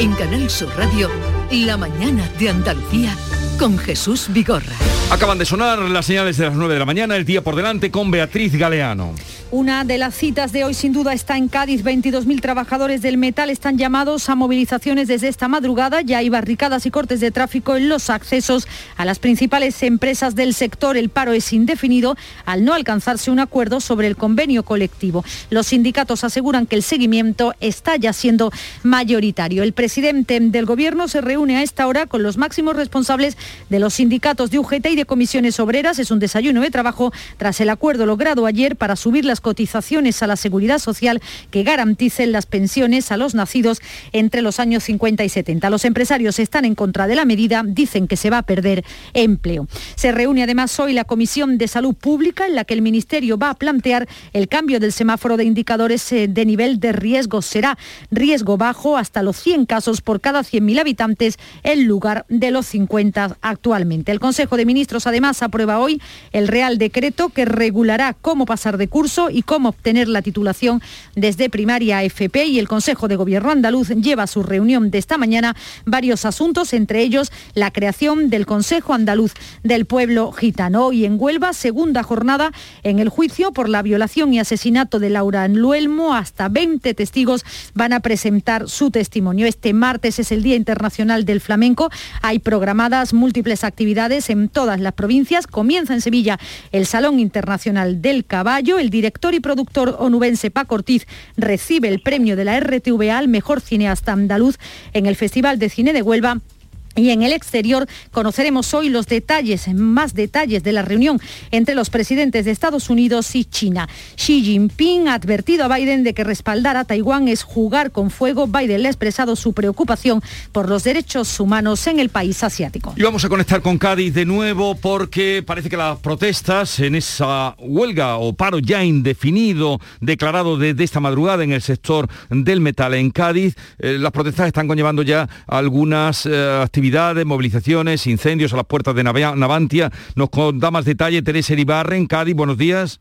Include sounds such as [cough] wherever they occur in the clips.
En Canal Sur Radio, La mañana de Andalucía con Jesús Vigorra. Acaban de sonar las señales de las 9 de la mañana, el día por delante con Beatriz Galeano. Una de las citas de hoy sin duda está en Cádiz. 22.000 trabajadores del metal están llamados a movilizaciones desde esta madrugada. Ya hay barricadas y cortes de tráfico en los accesos a las principales empresas del sector. El paro es indefinido al no alcanzarse un acuerdo sobre el convenio colectivo. Los sindicatos aseguran que el seguimiento está ya siendo mayoritario. El presidente del gobierno se reúne a esta hora con los máximos responsables de los sindicatos de UGT y de comisiones obreras. Es un desayuno de trabajo tras el acuerdo logrado ayer para subir las cotizaciones a la seguridad social que garanticen las pensiones a los nacidos entre los años 50 y 70. Los empresarios están en contra de la medida, dicen que se va a perder empleo. Se reúne además hoy la Comisión de Salud Pública en la que el Ministerio va a plantear el cambio del semáforo de indicadores eh, de nivel de riesgo. Será riesgo bajo hasta los 100 casos por cada 100.000 habitantes en lugar de los 50 actualmente. El Consejo de Ministros además aprueba hoy el Real Decreto que regulará cómo pasar de curso y cómo obtener la titulación desde primaria FP y el Consejo de Gobierno andaluz lleva a su reunión de esta mañana varios asuntos, entre ellos la creación del Consejo Andaluz del Pueblo Gitano. Y en Huelva, segunda jornada en el juicio por la violación y asesinato de Laura Luelmo. Hasta 20 testigos van a presentar su testimonio. Este martes es el Día Internacional del Flamenco. Hay programadas múltiples actividades en todas las provincias. Comienza en Sevilla el Salón Internacional del Caballo. El director y productor onubense Paco Ortiz recibe el premio de la RTVA al mejor cineasta andaluz en el Festival de Cine de Huelva y en el exterior conoceremos hoy los detalles, más detalles de la reunión entre los presidentes de Estados Unidos y China. Xi Jinping ha advertido a Biden de que respaldar a Taiwán es jugar con fuego. Biden le ha expresado su preocupación por los derechos humanos en el país asiático. Y vamos a conectar con Cádiz de nuevo porque parece que las protestas en esa huelga o paro ya indefinido declarado desde esta madrugada en el sector del metal en Cádiz, eh, las protestas están conllevando ya algunas eh, actividades movilizaciones, incendios a las puertas de Navantia. Nos da más detalle Teresa en Cádiz. Buenos días.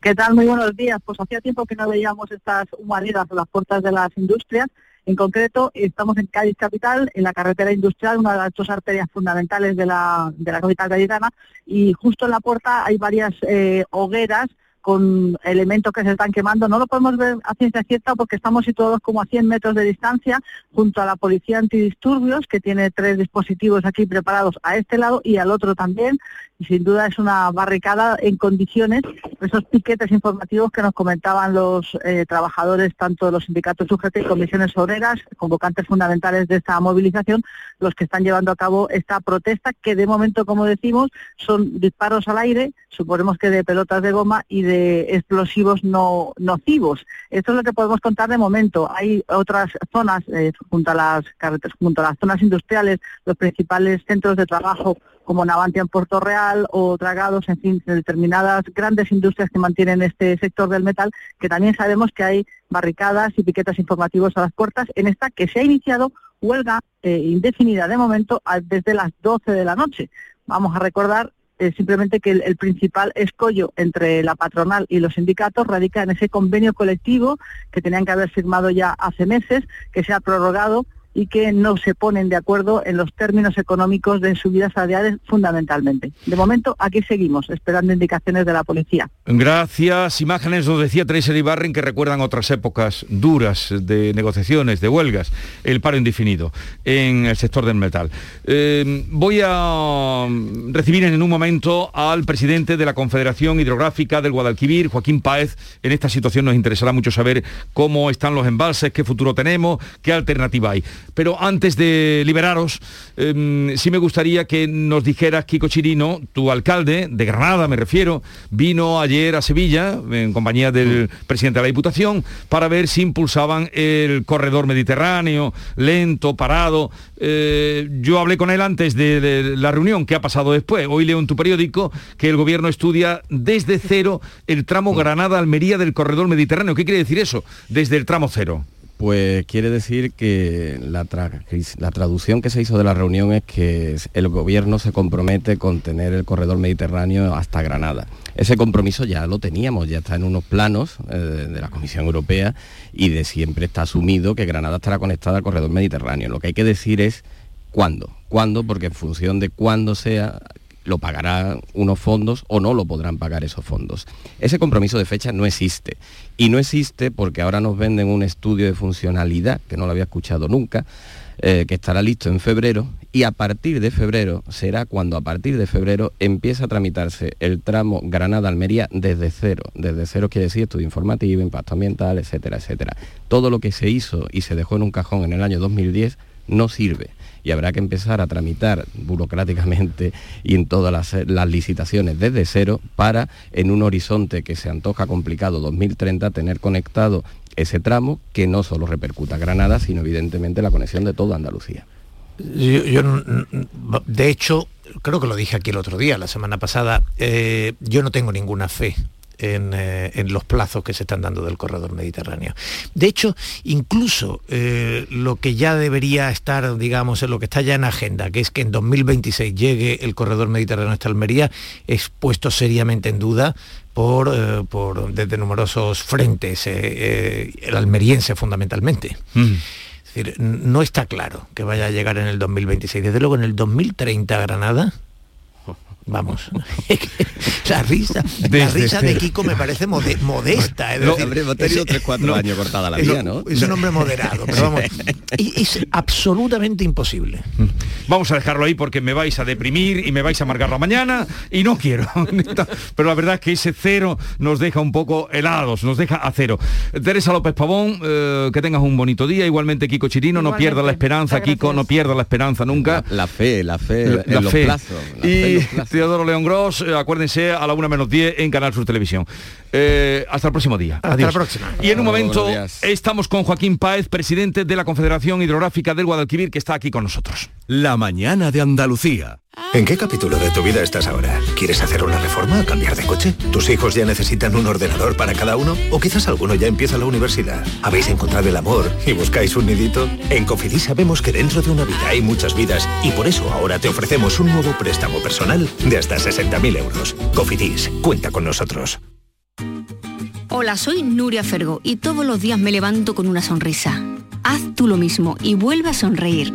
¿Qué tal? Muy buenos días. Pues hacía tiempo que no veíamos estas humaredas a las puertas de las industrias. En concreto, estamos en Cádiz Capital, en la carretera industrial, una de las dos arterias fundamentales de la, de la capital gaditana, y justo en la puerta hay varias eh, hogueras con elementos que se están quemando. No lo podemos ver a ciencia cierta porque estamos situados como a 100 metros de distancia junto a la policía antidisturbios que tiene tres dispositivos aquí preparados a este lado y al otro también. Y sin duda es una barricada en condiciones, esos piquetes informativos que nos comentaban los eh, trabajadores, tanto de los sindicatos sujetos y comisiones obreras, convocantes fundamentales de esta movilización, los que están llevando a cabo esta protesta que de momento, como decimos, son disparos al aire, suponemos que de pelotas de goma y de explosivos no nocivos. Esto es lo que podemos contar de momento. Hay otras zonas eh, junto a las carreteras, junto a las zonas industriales, los principales centros de trabajo como Navantia en Puerto Real o Dragados, en fin, determinadas grandes industrias que mantienen este sector del metal, que también sabemos que hay barricadas y piquetas informativos a las puertas, en esta que se ha iniciado huelga eh, indefinida de momento desde las 12 de la noche. Vamos a recordar eh, simplemente que el, principal escollo entre la patronal y los sindicatos radica en ese convenio colectivo que tenían que haber firmado ya hace meses, que se ha prorrogado y que no se ponen de acuerdo en los términos económicos de subidas salariales fundamentalmente. De momento, aquí seguimos, esperando indicaciones de la policía. Gracias. Imágenes, nos decía Teresa Ibarren, que recuerdan otras épocas duras de negociaciones, de huelgas, el paro indefinido en el sector del metal. Eh, voy a recibir en un momento al presidente de la Confederación Hidrográfica del Guadalquivir, Joaquín Páez. En esta situación nos interesará mucho saber cómo están los embalses, qué futuro tenemos, qué alternativa hay. Pero antes de liberaros, em, sí me gustaría que nos dijeras, Kiko Chirino, tu alcalde, de Granada me refiero, vino ayer a Sevilla en compañía del presidente de la Diputación para ver si impulsaban el corredor mediterráneo, lento, parado. Eh, yo hablé con él antes de, la reunión, ¿qué ha pasado después? Hoy leo en tu periódico que el gobierno estudia desde cero el tramo Granada-Almería del corredor mediterráneo. ¿Qué quiere decir eso? Desde el tramo cero. Pues quiere decir que la, traducción que se hizo de la reunión es que el gobierno se compromete con tener el corredor mediterráneo hasta Granada. Ese compromiso ya lo teníamos, ya está en unos planos eh, de la Comisión Europea y de siempre está asumido que Granada estará conectada al corredor mediterráneo. Lo que hay que decir es cuándo. ¿Cuándo? Porque en función de cuándo sea, lo pagará unos fondos o no lo podrán pagar esos fondos. Ese compromiso de fecha no existe. Y no existe porque ahora nos venden un estudio de funcionalidad, que no lo había escuchado nunca, eh, que estará listo en febrero y a partir de febrero será cuando a partir de febrero empieza a tramitarse el tramo Granada-Almería desde cero. Desde cero quiere decir estudio informativo, impacto ambiental, etcétera, etcétera. Todo lo que se hizo y se dejó en un cajón en el año 2010 no sirve y habrá que empezar a tramitar burocráticamente y en todas las, licitaciones desde cero para en un horizonte que se antoja complicado 2030 tener conectado ese tramo que no solo repercuta Granada, sino evidentemente la conexión de toda Andalucía. Yo, de hecho, creo que lo dije aquí el otro día, la semana pasada, eh, yo no tengo ninguna fe eh, en, los plazos que se están dando del corredor mediterráneo. De hecho, incluso eh, lo que ya debería estar, digamos, en lo que está ya en agenda, que es que en 2026 llegue el corredor mediterráneo hasta Almería, es puesto seriamente en duda por, eh, por desde numerosos frentes, el almeriense fundamentalmente. Mm. Es decir, no está claro que vaya a llegar en el 2026. Desde luego en el 2030 Granada Vamos, [laughs] la risa, la risa de Kiko me parece modesta. Es decir, habremos tenido tres, cuatro años cortada la vida, ¿no? Es un hombre moderado, pero vamos, [laughs] es absolutamente imposible. Vamos a dejarlo ahí porque me vais a deprimir y me vais a amargar la mañana y no quiero. [laughs] pero la verdad es que ese cero nos deja un poco helados, nos deja a cero. Teresa López Pavón, eh, que tengas un bonito día. Igualmente Kiko Chirino, no pierda la esperanza, Kiko, no pierda la esperanza nunca. La, fe, la fe, la, los Plazos, y Teodoro León Gross, eh, acuérdense a la una menos 10 en Canal Sur Televisión. Eh, hasta el próximo día. Hasta la próxima. Y en un momento estamos con Joaquín Páez, presidente de la Confederación Hidrográfica del Guadalquivir, que está aquí con nosotros. La mañana de Andalucía. ¿En qué capítulo de tu vida estás ahora? ¿Quieres hacer una reforma o cambiar de coche? ¿Tus hijos ya necesitan un ordenador para cada uno? ¿O quizás alguno ya empieza la universidad? ¿Habéis encontrado el amor y buscáis un nidito? En Cofidis sabemos que dentro de una vida hay muchas vidas y por eso ahora te ofrecemos un nuevo préstamo personal de hasta 60.000 euros. Cofidis, cuenta con nosotros. Hola, soy Nuria Fergo y todos los días me levanto con una sonrisa. Haz tú lo mismo y vuelve a sonreír.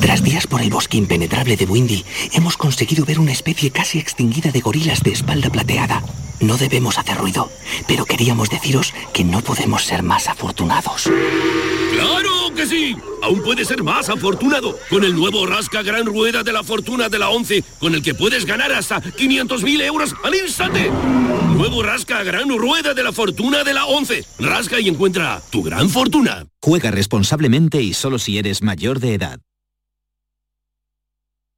Tras días por el bosque impenetrable de Windy, hemos conseguido ver una especie casi extinguida de gorilas de espalda plateada. No debemos hacer ruido, pero queríamos deciros que no podemos ser más afortunados. ¡Claro que sí! Aún puedes ser más afortunado con el nuevo Rasca Gran Rueda de la Fortuna de la 11, con el que puedes ganar hasta 500.000 euros al instante. Nuevo Rasca Gran Rueda de la Fortuna de la 11. Rasca y encuentra tu gran fortuna. Juega responsablemente y solo si eres mayor de edad.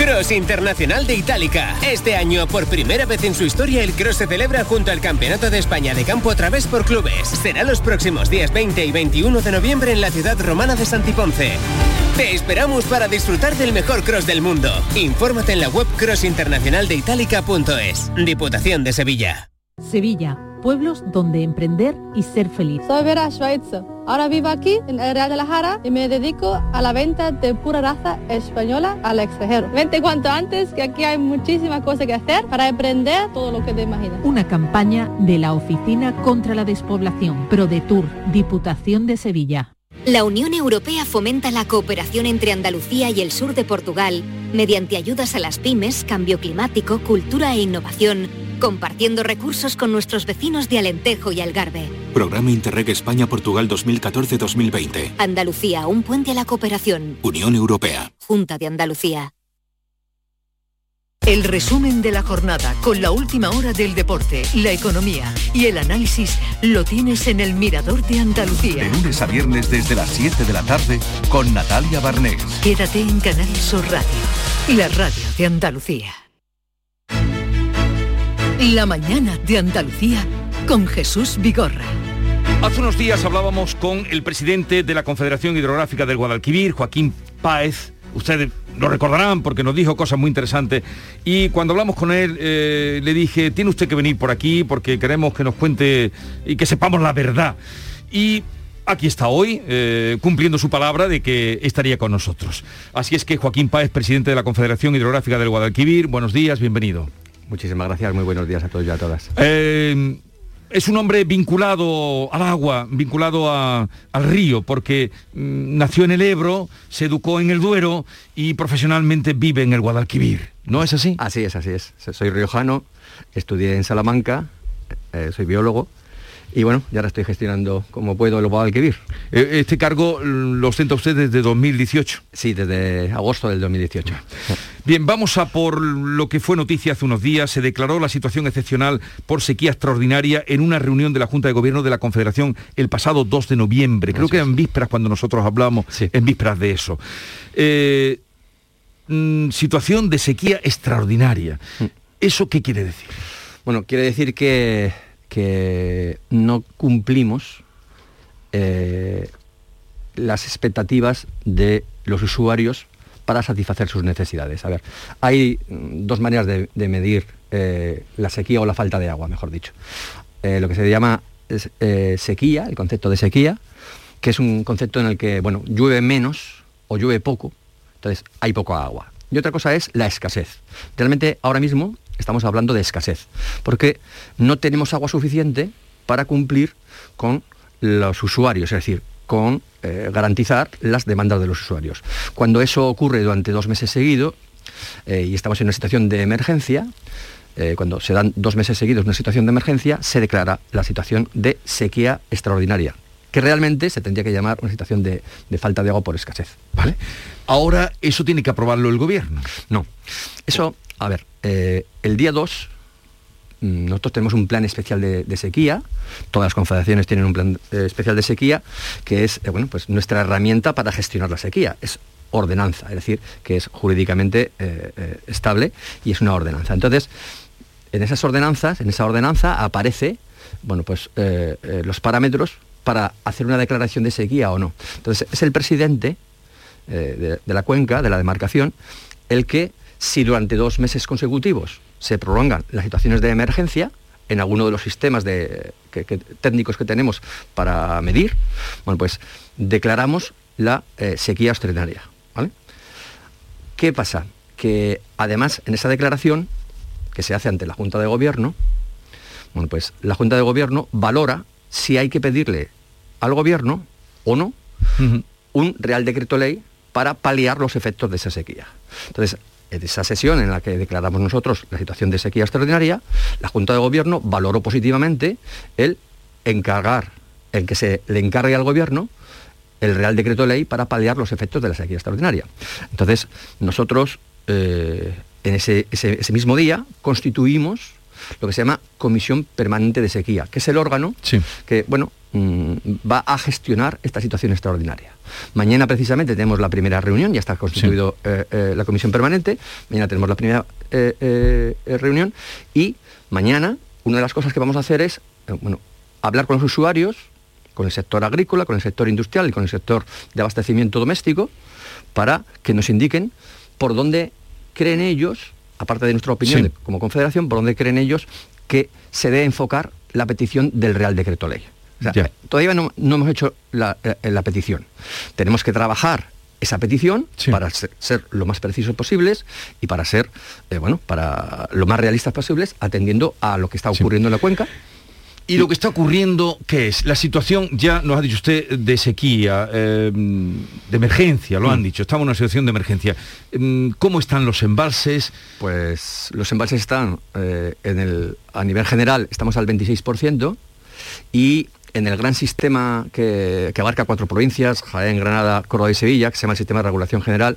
Cross Internacional de Itálica. Este año, por primera vez en su historia, el Cross se celebra junto al Campeonato de España de Campo a través por clubes. Será los próximos días 20 y 21 de noviembre en la ciudad romana de Santiponce. Te esperamos para disfrutar del mejor cross del mundo. Infórmate en la web crossinternacionaldeitalica.es. Diputación de Sevilla. Sevilla, pueblos donde emprender y ser feliz. Soy Vera Schweitzer. Ahora vivo aquí en el Real de la Jara y me dedico a la venta de pura raza española al extranjero. Vente cuanto antes que aquí hay muchísimas cosas que hacer para emprender todo lo que te imaginas. Una campaña de la Oficina contra la Despoblación, ProDetour, Diputación de Sevilla. La Unión Europea fomenta la cooperación entre Andalucía y el sur de Portugal mediante ayudas a las pymes, cambio climático, cultura e innovación, compartiendo recursos con nuestros vecinos de Alentejo y Algarve. Programa Interreg España-Portugal 2014-2020. Andalucía, un puente a la cooperación. Unión Europea. Junta de Andalucía. El resumen de la jornada con la última hora del deporte, la economía y el análisis lo tienes en el Mirador de Andalucía. De lunes a viernes desde las 7 de la tarde con Natalia Barnés. Quédate en Canal Sur Radio, la radio de Andalucía. La mañana de Andalucía con Jesús Vigorra. Hace unos días hablábamos con el presidente de la Confederación Hidrográfica del Guadalquivir, Joaquín Páez. Ustedes lo recordarán porque nos dijo cosas muy interesantes. Y cuando hablamos con él, eh, le dije, tiene usted que venir por aquí porque queremos que nos cuente y que sepamos la verdad. Y aquí está hoy, eh, cumpliendo su palabra de que estaría con nosotros. Así es que Joaquín Páez, presidente de la Confederación Hidrográfica del Guadalquivir, buenos días, bienvenido. Muchísimas gracias, muy buenos días a todos y a todas. Eh, es un hombre vinculado al agua, vinculado a- al río, porque mm, nació en el Ebro, se educó en el Duero y profesionalmente vive en el Guadalquivir. ¿No es así? Así es, así es. Soy riojano, estudié en Salamanca, eh, soy biólogo y bueno, ya ahora estoy gestionando como puedo el Guadalquivir. Eh, Este cargo lo ostenta usted desde 2018. Sí, desde agosto del 2018. Bien, vamos a por lo que fue noticia hace unos días. Se declaró la situación excepcional por sequía extraordinaria en una reunión de la Junta de Gobierno de la Confederación el pasado 2 de noviembre. Creo que en vísperas cuando nosotros hablamos, en vísperas de eso. Eh, mm, situación de sequía extraordinaria. ¿Eso qué quiere decir? Bueno, quiere decir que, que no cumplimos eh, las expectativas de los usuarios para satisfacer sus necesidades. A ver, hay mm, dos maneras de, medir eh, la sequía o la falta de agua, mejor dicho. Eh, lo que se llama sequía, el concepto de sequía, que es un concepto en el que, bueno, llueve menos o llueve poco, entonces hay poco agua. Y otra cosa es la escasez. Realmente ahora mismo estamos hablando de escasez, porque no tenemos agua suficiente para cumplir con los usuarios, es decir, con eh, garantizar las demandas de los usuarios. Cuando eso ocurre durante dos meses seguidos eh, y estamos en una situación de emergencia, eh, cuando se dan dos meses seguidos una situación de emergencia, se declara la situación de sequía extraordinaria, que realmente se tendría que llamar una situación de, de falta de agua por escasez. ¿Vale? Ahora eso tiene que aprobarlo el gobierno. No. Eso, a ver, eh, el día 2 mm, nosotros tenemos un plan especial de, de sequía, todas las confederaciones tienen un plan eh, especial de sequía, que es eh, bueno, pues nuestra herramienta para gestionar la sequía. Es ordenanza, es decir, que es jurídicamente eh, estable y es una ordenanza. Entonces, en esas ordenanzas, en esa ordenanza aparece bueno, pues, los parámetros para hacer una declaración de sequía o no. Entonces, es el presidente eh, de, la cuenca, de la demarcación, el que, si durante dos meses consecutivos se prolongan las situaciones de emergencia, en alguno de los sistemas de- técnicos que tenemos para medir, bueno, pues declaramos la eh, sequía extraordinaria. ¿Qué pasa? Que además en esa declaración, que se hace ante la Junta de Gobierno, bueno, pues la Junta de Gobierno valora si hay que pedirle al gobierno, o no, un Real Decreto Ley para paliar los efectos de esa sequía. Entonces, en esa sesión en la que declaramos nosotros la situación de sequía extraordinaria, la Junta de Gobierno valoró positivamente el encargar, el que se le encargue al Gobierno el Real Decreto Ley para paliar los efectos de la sequía extraordinaria. Entonces, nosotros eh, en ese, mismo día constituimos lo que se llama Comisión Permanente de Sequía, que es el órgano que, bueno, mm, va a gestionar esta situación extraordinaria. Mañana precisamente tenemos la primera reunión, ya está constituido eh, eh, la comisión permanente, mañana tenemos la primera reunión. Y mañana una de las cosas que vamos a hacer es, bueno, hablar con los usuarios, con el sector agrícola, con el sector industrial y con el sector de abastecimiento doméstico, para que nos indiquen por dónde creen ellos, aparte de nuestra opinión como confederación, por dónde creen ellos que se debe enfocar la petición del Real Decreto Ley. todavía no, hemos hecho eh, la, petición. Tenemos que trabajar esa petición para ser, lo más precisos posibles y para ser, eh, bueno, para lo más realistas posibles, atendiendo a lo que está ocurriendo en la cuenca y lo que está ocurriendo, ¿qué es? La situación, ya nos ha dicho usted, de sequía, eh, de emergencia, lo han mm. dicho, estamos en una situación de emergencia. Mm, ¿Cómo están los embalses? Pues los embalses están eh, en el, a nivel general, estamos al 26% y en el gran sistema que, abarca cuatro provincias, Jaén, Granada, Córdoba y Sevilla, que se llama el Sistema de Regulación General,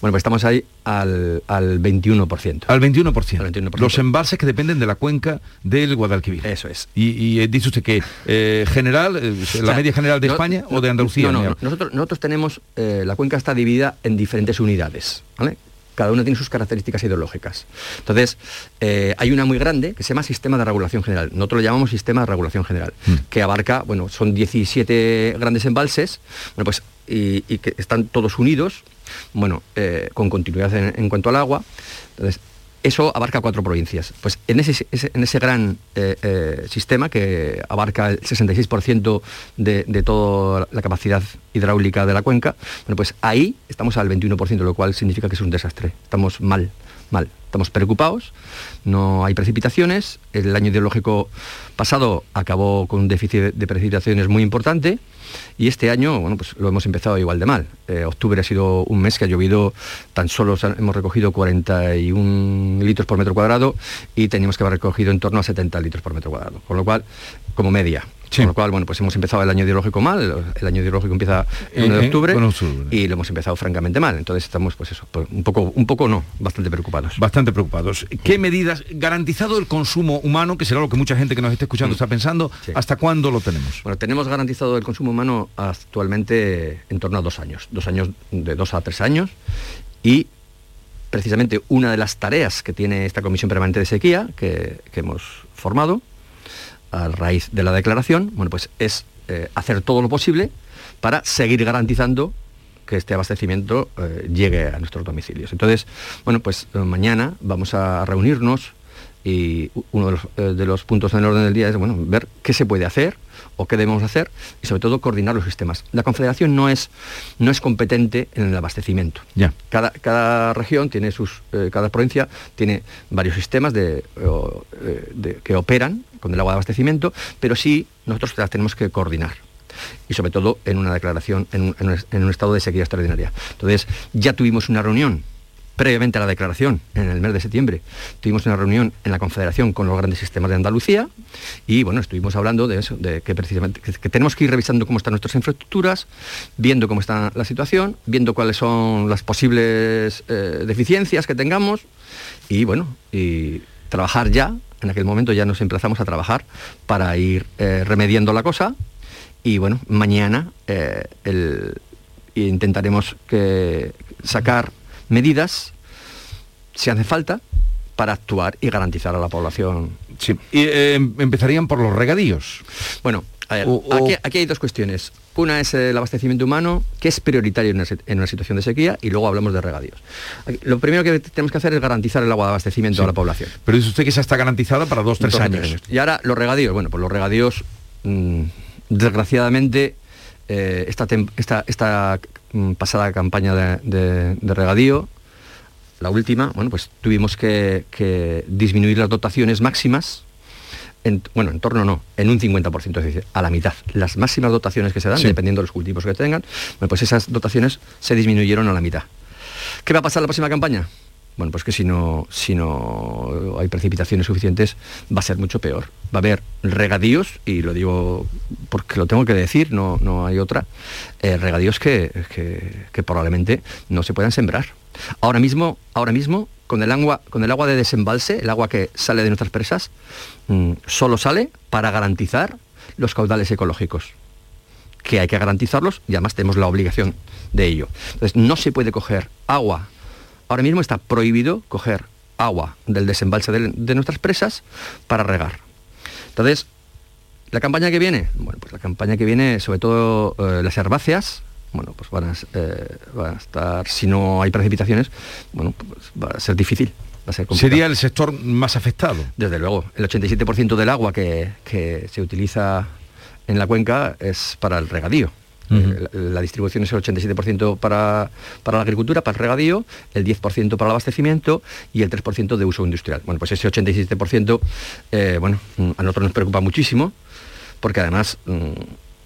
bueno, pues estamos ahí al, 21%. Al 21%. Los embalses que dependen de la cuenca del Guadalquivir. Eso es. Y, eh, dice usted que eh, general, eh, la media general de España o de Andalucía. No, no, nosotros, nosotros tenemos, la cuenca está dividida en diferentes unidades, ¿vale? Cada uno tiene sus características ideológicas. Entonces, eh, hay una muy grande que se llama Sistema de Regulación General. Nosotros lo llamamos Sistema de Regulación General, mm. que abarca, bueno, son 17 grandes embalses, bueno, pues, y, que están todos unidos, bueno, eh, con continuidad en, en, cuanto al agua. Entonces, eso abarca cuatro provincias. Pues en ese, en ese gran eh, eh, sistema que abarca el 66% de, toda la capacidad hidráulica de la cuenca, bueno, pues ahí estamos al 21%, lo cual significa que es un desastre. Estamos mal, mal. Estamos preocupados, no hay precipitaciones. El año ideológico pasado acabó con un déficit de precipitaciones muy importante y este año, bueno, pues lo hemos empezado igual de mal. Eh, octubre ha sido un mes que ha llovido, tan solo hemos recogido 41 litros por metro cuadrado y teníamos que haber recogido en torno a 70 litros por metro cuadrado. Con lo cual, como media. Con lo cual, bueno, pues hemos empezado el año ideológico mal, el año ideológico empieza el 1 de octubre y lo hemos empezado francamente mal. Entonces estamos, pues eso, un poco, un poco no, bastante preocupados. Bastante preocupados. ¿Qué medidas, garantizado el consumo humano, que será lo que mucha gente que nos esté escuchando mm. está pensando, hasta cuándo lo tenemos? Bueno, tenemos garantizado el consumo humano actualmente en torno a dos años, dos años, de dos a tres años, y precisamente una de las tareas que tiene esta Comisión Permanente de Sequía, que hemos formado, a raíz de la declaración, bueno, pues es eh, hacer todo lo posible para seguir garantizando que este abastecimiento eh, llegue a nuestros domicilios. Entonces, bueno, pues eh, mañana vamos a reunirnos y uno de los, puntos en el orden del día es bueno, ver qué se puede hacer o qué debemos hacer y sobre todo coordinar los sistemas. La Confederación no es, no es competente en el abastecimiento. Ya. Cada, cada región tiene sus, cada provincia tiene varios sistemas de, que operan con el agua de abastecimiento, pero sí nosotros las tenemos que coordinar y sobre todo en una declaración, en un, estado de sequía extraordinaria. Entonces, ya tuvimos una reunión previamente a la declaración, en el mes de septiembre, tuvimos una reunión en la Confederación con los grandes sistemas de Andalucía y bueno, estuvimos hablando de eso, de que precisamente que, tenemos que ir revisando cómo están nuestras infraestructuras, viendo cómo está la situación, viendo cuáles son las posibles eh, deficiencias que tengamos y bueno, y trabajar ya. En aquel momento ya nos emplazamos a trabajar para ir eh, remediando la cosa y bueno, mañana eh, intentaremos que sacar medidas, si hace falta, para actuar y garantizar a la población. Sí. Y, eh, empezarían por los regadíos. Bueno, aquí, hay dos cuestiones. Una es el abastecimiento humano, que es prioritario en una, situación de sequía, y luego hablamos de regadíos. lo primero que tenemos que hacer es garantizar el agua de abastecimiento a la población. Pero dice usted que esa está garantizada para dos, tres años. Y ahora los regadíos. Bueno, pues los regadíos, mm, desgraciadamente, eh, esta, esta, mm, pasada campaña de, regadío, la última, bueno, pues tuvimos que disminuir las dotaciones máximas en, bueno, en torno no, en un 50%, es decir, a la mitad. Las máximas dotaciones que se dan, Sí. dependiendo de los cultivos que tengan, bueno, pues esas dotaciones se disminuyeron a la mitad. ¿Qué va a pasar en la próxima campaña? Bueno, pues que si no, si no hay precipitaciones suficientes, va a ser mucho peor. Va a haber regadíos, y lo digo porque lo tengo que decir, no, no hay otra, eh, regadíos que, que- probablemente no se puedan sembrar. Ahora mismo, ahora mismo, con el agua, con el agua de desembalse, el agua que sale de nuestras presas, mm, solo sale para garantizar los caudales ecológicos que hay que garantizarlos y además tenemos la obligación de ello. Entonces, no se puede coger agua. Ahora mismo está prohibido coger agua del desembalse de, de nuestras presas para regar. Entonces, la campaña que viene, bueno, pues la campaña que viene, sobre todo eh, las herbáceas, bueno, pues van a, s- eh, van a estar, si no hay precipitaciones, bueno, pues va a ser difícil. Va a ser. Sería el sector más afectado. Desde luego, el 87% del agua que, que se utiliza en la cuenca es para el regadío. Eh, la, distribución es el 87% para, para la agricultura, para el regadío, el 10% para el abastecimiento y el 3% de uso industrial. Bueno, pues ese 87%, eh, bueno, mm, a nosotros nos preocupa muchísimo, porque además mm,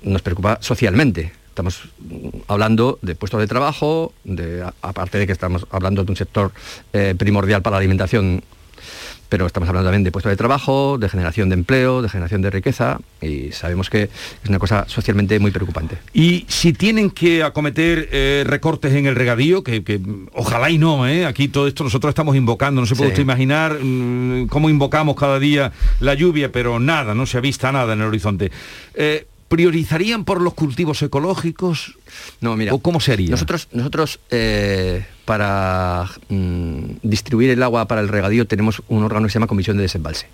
nos preocupa socialmente. Estamos mm, hablando de puestos de trabajo, de, aparte de que estamos hablando de un sector eh, primordial para la alimentación pero estamos hablando también de puestos de trabajo, de generación de empleo, de generación de riqueza y sabemos que es una cosa socialmente muy preocupante. Y si tienen que acometer eh, recortes en el regadío, que, que, ojalá y no, ¿eh? aquí todo esto nosotros estamos invocando, no se puede Sí. usted imaginar mm, cómo invocamos cada día la lluvia, pero nada, no se avista nada en el horizonte. Eh, ¿Priorizarían por los cultivos ecológicos? No, mira. ¿O cómo sería? Nosotros, nosotros eh, para mm, distribuir el agua para el regadío tenemos un órgano que se llama Comisión de Desembalse.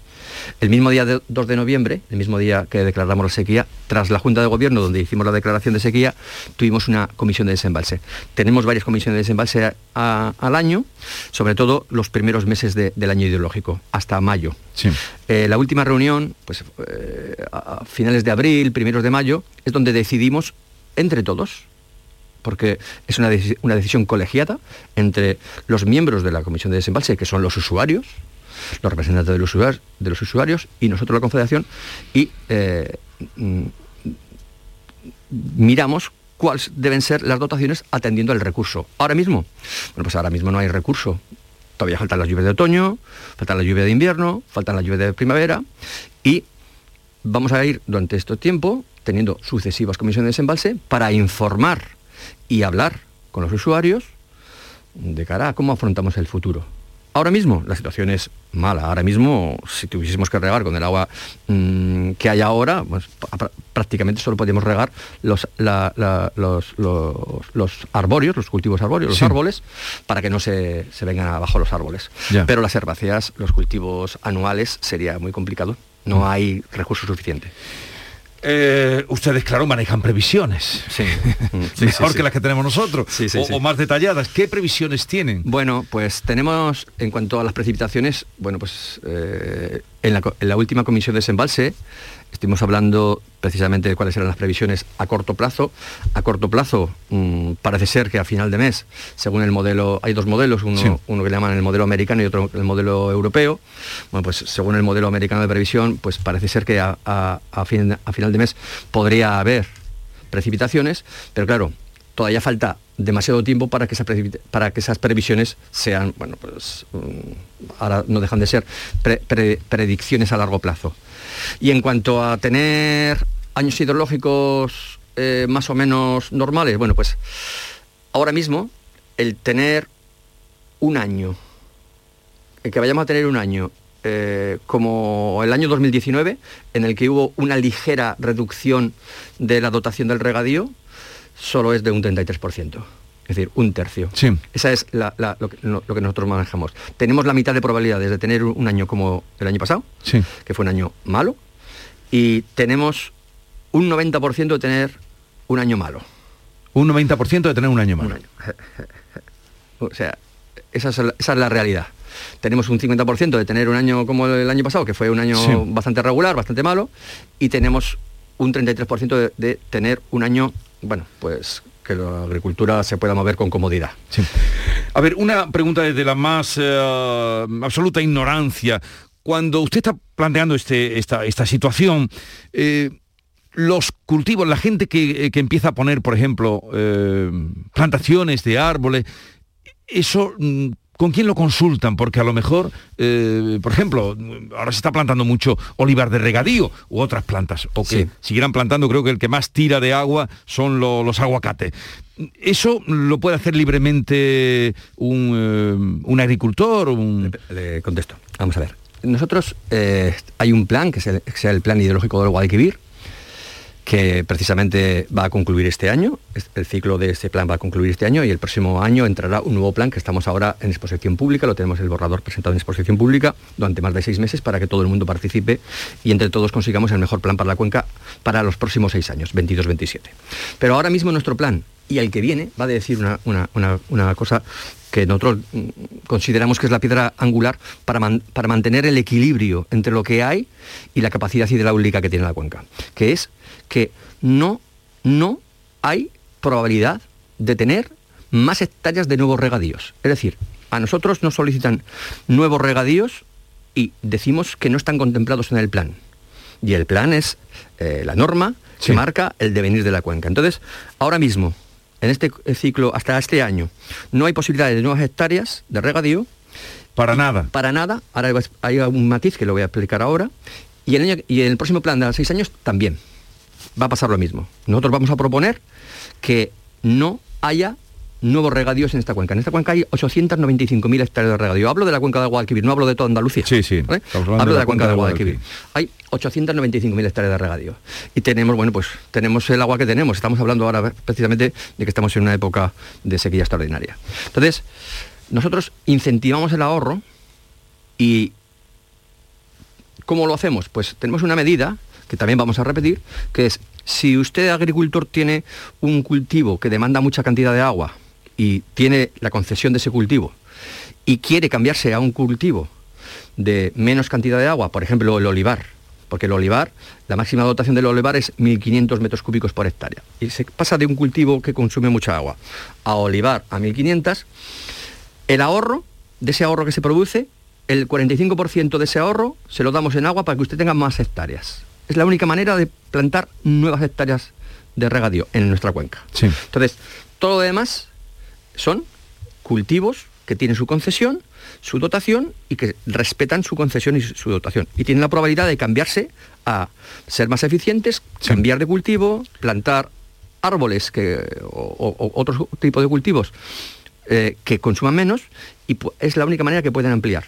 El mismo día de 2 de noviembre, el mismo día que declaramos la sequía, tras la Junta de Gobierno, donde hicimos la declaración de sequía, tuvimos una comisión de desembalse. Tenemos varias comisiones de desembalse a- a- al año, sobre todo los primeros meses de- del año ideológico, hasta mayo. Eh, la última reunión, pues eh, a finales de abril, primeros de mayo, es donde decidimos entre todos, porque es una, una decisión colegiada entre los miembros de la Comisión de Desembalse, que son los usuarios, los representantes de los usuarios, de los usuarios y nosotros la Confederación, y eh, mm, miramos cuáles deben ser las dotaciones atendiendo al recurso. Ahora mismo, bueno, pues ahora mismo no hay recurso. Todavía faltan las lluvias de otoño, faltan las lluvias de invierno, faltan las lluvias de primavera y vamos a ir durante este tiempo teniendo sucesivas comisiones de desembalse para informar y hablar con los usuarios de cara a cómo afrontamos el futuro. Ahora mismo la situación es mala. Ahora mismo, si tuviésemos que regar con el agua mm, que hay ahora, pues, pr- prácticamente solo podemos regar los, la- la- los, los, los arbóreos, los cultivos arbóreos, los Sí. árboles, para que no se, se vengan abajo los árboles. Ya. Pero las herbáceas, los cultivos anuales, sería muy complicado. No Mm. hay recursos suficientes. Eh, ustedes, claro, manejan previsiones. [laughs] Sí. Mejor sí, que las que tenemos nosotros. O, más detalladas. ¿Qué previsiones tienen? Bueno, pues tenemos, en cuanto a las precipitaciones, bueno, pues eh, en, la, en la última comisión de desembalse estuvimos hablando precisamente de cuáles eran las previsiones a corto plazo. A corto plazo mm, parece ser que a final de mes, según el modelo, hay dos modelos, uno, Sí. uno que llaman el modelo americano y otro el modelo europeo. Bueno, pues según el modelo americano de previsión, pues parece ser que a, a- a fin- a final de mes podría haber precipitaciones, pero claro, todavía falta demasiado tiempo para que, esa para que esas previsiones sean, bueno, pues mm, ahora no dejan de ser pre- pre- predicciones a largo plazo. Y en cuanto a tener años hidrológicos eh, más o menos normales, bueno, pues ahora mismo el tener un año, el que vayamos a tener un año eh, como el año 2019, en el que hubo una ligera reducción de la dotación del regadío, solo es de un 33%. Es decir, un tercio. Esa es la- la- lo, que, lo- lo que nosotros manejamos. Tenemos la mitad de probabilidades de tener un año como el año pasado, Sí. que fue un año malo, y tenemos un 90% de tener un año malo. Un 90% de tener un año malo. [laughs] O sea, esa es la, esa es la realidad. Tenemos un 50% de tener un año como el año pasado, que fue un año Sí. bastante regular, bastante malo, y tenemos un 33% de, de tener un año, bueno, pues que la agricultura se pueda mover con comodidad. A ver, una pregunta desde la más eh, absoluta ignorancia. cuando usted está planteando este, esta, esta situación, eh, los cultivos, la gente que, que, empieza a poner, por ejemplo, eh, plantaciones de árboles, eso mm, ¿Con quién lo consultan? Porque a lo mejor, eh, por ejemplo, ahora se está plantando mucho olivar de regadío u otras plantas, o que Sí. siguieran plantando, creo que el que más tira de agua son lo- los aguacates. ¿Eso lo puede hacer libremente un, eh, un agricultor? Un... Le contesto. Vamos a ver. Nosotros eh, hay un plan, que es el, que es el plan ideológico del Guadalquivir, que precisamente va a concluir este año. El ciclo de este plan va a concluir este año y el próximo año entrará un nuevo plan que estamos ahora en exposición pública. Lo tenemos el borrador presentado en exposición pública durante más de seis meses para que todo el mundo participe y entre todos consigamos el mejor plan para la cuenca para los próximos seis años, 22-27. Pero ahora mismo nuestro plan y el que viene va a decir una- una- una cosa que nosotros mm, consideramos que es la piedra angular para, man- para mantener el equilibrio entre lo que hay y la capacidad hidráulica que tiene la cuenca, que es que no, no hay probabilidad de tener más hectáreas de nuevos regadíos. Es decir, a nosotros nos solicitan nuevos regadíos y decimos que no están contemplados en el plan. Y el plan es eh, la norma que marca el devenir de la cuenca. Entonces, ahora mismo, en este ciclo, hasta este año, no hay posibilidades de nuevas hectáreas de regadío. Para nada. Para nada. Ahora hay un matiz que lo voy a explicar ahora. Y el, año- y el próximo plan de los seis años también va a pasar lo mismo. Nosotros vamos a proponer que no haya nuevos regadíos en esta cuenca. En esta cuenca hay 895.000 hectáreas de regadío. Hablo de la cuenca del Guadalquivir, no hablo de toda Andalucía. Sí, sí. Hablo de de la la cuenca del Guadalquivir. Hay 895.000 hectáreas de regadío. Y tenemos, bueno, pues tenemos el agua que tenemos. Estamos hablando ahora precisamente de que estamos en una época de sequía extraordinaria. Entonces, nosotros incentivamos el ahorro y ¿cómo lo hacemos? Pues tenemos una medida que también vamos a repetir, que es si usted agricultor tiene un cultivo que demanda mucha cantidad de agua y tiene la concesión de ese cultivo y quiere cambiarse a un cultivo de menos cantidad de agua, por ejemplo el olivar, porque el olivar, la máxima dotación del olivar es 1.500 metros cúbicos por hectárea. Y se pasa de un cultivo que consume mucha agua a olivar a 1.500, el ahorro, de ese ahorro que se produce, el 45% de ese ahorro se lo damos en agua para que usted tenga más hectáreas. Es la única manera de plantar nuevas hectáreas de regadío en nuestra cuenca. Entonces, todo lo demás son cultivos que tienen su concesión, su dotación y que respetan su concesión y su dotación. Y tienen la probabilidad de cambiarse a ser más eficientes, cambiar de cultivo, plantar árboles que, o, o- otro tipo de cultivos eh, que consuman menos y es la única manera que pueden ampliar.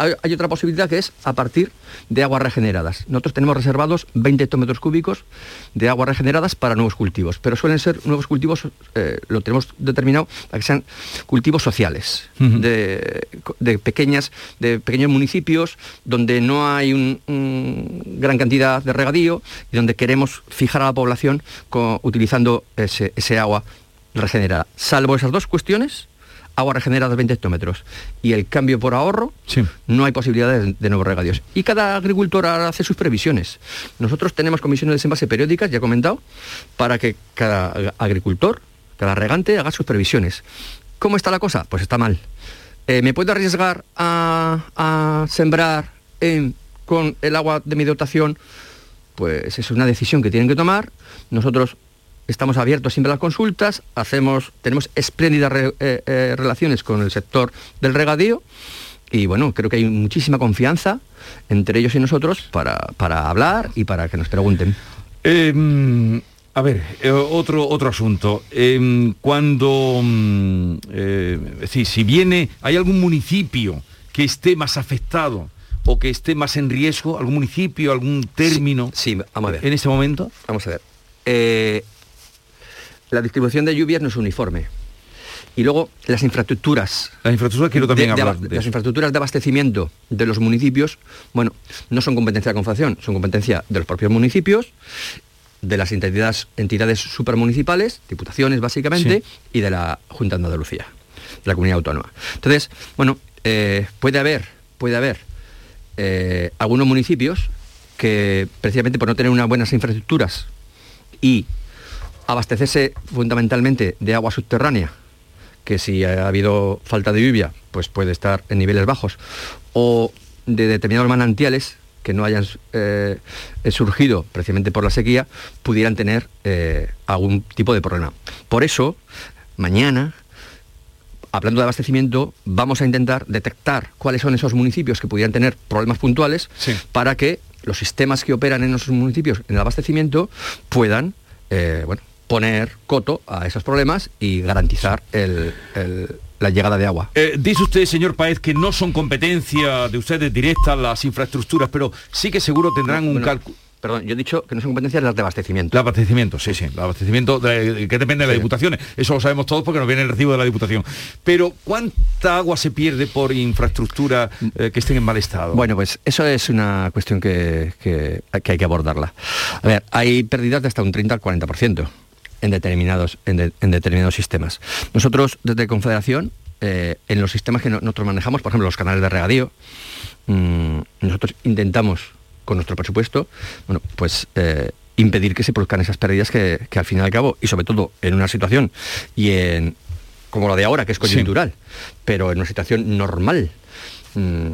Hay, hay otra posibilidad que es a partir de aguas regeneradas. Nosotros tenemos reservados 20 hectómetros cúbicos de aguas regeneradas para nuevos cultivos, pero suelen ser nuevos cultivos, eh, lo tenemos determinado para que sean cultivos sociales, de, de pequeñas, de pequeños municipios donde no hay un- un gran cantidad de regadío y donde queremos fijar a la población utilizando ese, ese agua regenerada. Salvo esas dos cuestiones, agua regenerada de 20 hectómetros y el cambio por ahorro, no hay posibilidades de, nuevos regadíos. Y cada agricultor hace sus previsiones. Nosotros tenemos comisiones de desenvase periódicas, ya he comentado, para que cada ag- agricultor, cada regante haga sus previsiones. ¿Cómo está la cosa? Pues está mal. Eh, ¿Me puedo arriesgar a, a sembrar en- con el agua de mi dotación? Pues es una decisión que tienen que tomar. Nosotros estamos abiertos siempre a las consultas, hacemos, tenemos espléndidas re- eh, eh, relaciones con el sector del regadío y bueno, creo que hay muchísima confianza entre ellos y nosotros para, para hablar y para que nos pregunten. Eh, a ver, eh, otro, otro asunto. Eh, cuando, mm, decir, si viene, ¿hay algún municipio que esté más afectado o que esté más en riesgo? ¿Algún municipio, algún término? Sí, vamos a ver. En este momento. Vamos a ver. Eh, la distribución de lluvias no es uniforme. Y luego las infraestructuras. Las infraestructuras quiero también hablar de Las eso. infraestructuras de abastecimiento de los municipios, bueno, no son competencia de la Confederación, son competencia de los propios municipios, de las entidades, entidades supermunicipales, diputaciones básicamente, y de la Junta de Andalucía, de la comunidad autónoma. Entonces, bueno, eh, puede haber, puede haber eh, algunos municipios que precisamente por no tener unas buenas infraestructuras y abastecerse fundamentalmente de agua subterránea, que si ha habido falta de lluvia, pues puede estar en niveles bajos, o de determinados manantiales que no hayan eh, surgido precisamente por la sequía pudieran tener eh, algún tipo de problema. Por eso, mañana, hablando de abastecimiento, vamos a intentar detectar cuáles son esos municipios que pudieran tener problemas puntuales para que los sistemas que operan en esos municipios en el abastecimiento puedan eh, bueno, poner coto a esos problemas y garantizar la llegada de agua. Eh, dice usted, señor Paez, que no son competencia de ustedes directas las infraestructuras, pero sí que seguro tendrán un cálculo Perdón, yo he dicho que no son competencias las de abastecimiento. El abastecimiento, sí, sí. El abastecimiento que depende de las diputaciones. Eso lo sabemos todos porque nos viene el recibo de la diputación. Pero ¿cuánta agua se pierde por infraestructura eh, que estén en mal estado? Bueno, pues eso es una cuestión que, hay que abordarla. A ver, hay pérdidas de hasta un 30 al 40% en determinados, en, determinados sistemas. Nosotros, desde Confederación, eh, en los sistemas que nosotros manejamos, por ejemplo, los canales de regadío, mm, nosotros intentamos con nuestro presupuesto, bueno, pues eh, impedir que se produzcan esas pérdidas que, al fin y al cabo, y sobre todo en una situación y en como la de ahora, que es coyuntural, pero en una situación normal mm,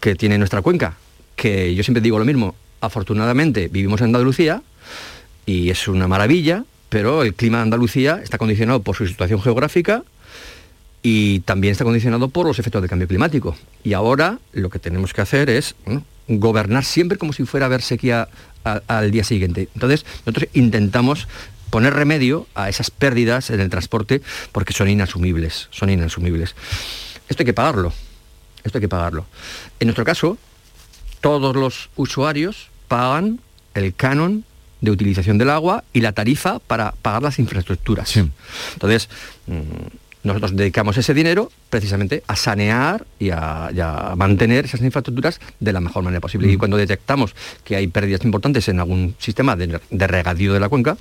que tiene nuestra cuenca, que yo siempre digo lo mismo, afortunadamente vivimos en Andalucía y es una maravilla, pero el clima de Andalucía está condicionado por su situación geográfica y también está condicionado por los efectos del cambio climático. Y ahora lo que tenemos que hacer es gobernar siempre como si fuera a haber sequía al día siguiente. Entonces, nosotros intentamos poner remedio a esas pérdidas en el transporte porque son inasumibles, son inasumibles. Esto hay que pagarlo, esto hay que pagarlo. En nuestro caso, todos los usuarios pagan el canon de utilización del agua y la tarifa para pagar las infraestructuras. Entonces, mm, nosotros dedicamos ese dinero precisamente a sanear y a, mantener esas infraestructuras de la mejor manera posible. Y mm. cuando detectamos que hay pérdidas importantes en algún sistema de, regadío de la cuenca,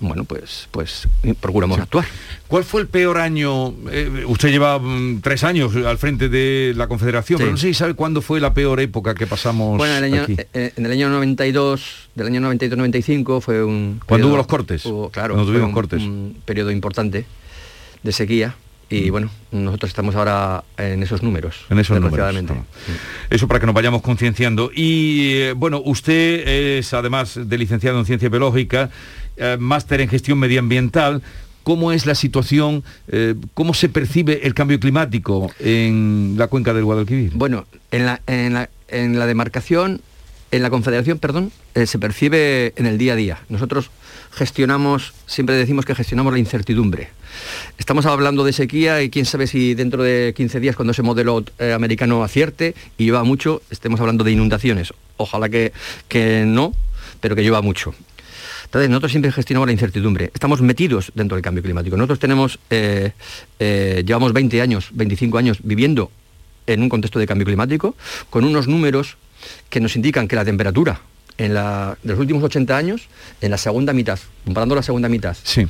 bueno, pues, pues procuramos actuar. ¿Cuál fue el peor año? Eh, usted lleva mm, tres años al frente de la Confederación, pero no sé si sabe cuándo fue la peor época que pasamos Bueno, en el año, eh, en el año 92, del año 92-95 fue un... Cuando hubo los cortes. claro, tuvimos cortes. un periodo importante de sequía y mm. bueno, nosotros estamos ahora en esos números. En esos números. Eso para que nos vayamos concienciando. Y eh, bueno, usted es además de licenciado en ciencia biológica, eh, máster en gestión medioambiental. ¿Cómo es la situación, eh, cómo se percibe el cambio climático en la cuenca del Guadalquivir? Bueno, en la, en la, en la demarcación, en la confederación, perdón, se percibe en el día a día. Nosotros gestionamos, siempre decimos que gestionamos la incertidumbre. Estamos hablando de sequía y quién sabe si dentro de 15 días cuando ese modelo eh, americano acierte y lleva mucho, estemos hablando de inundaciones. Ojalá que, que no, pero que lleva mucho. Entonces, nosotros siempre gestionamos la incertidumbre. Estamos metidos dentro del cambio climático. Nosotros tenemos, eh, eh, llevamos 20 años, 25 años viviendo en un contexto de cambio climático, con unos números que nos indican que la temperatura en la, de los últimos 80 años, en la segunda mitad, comparando la segunda mitad sí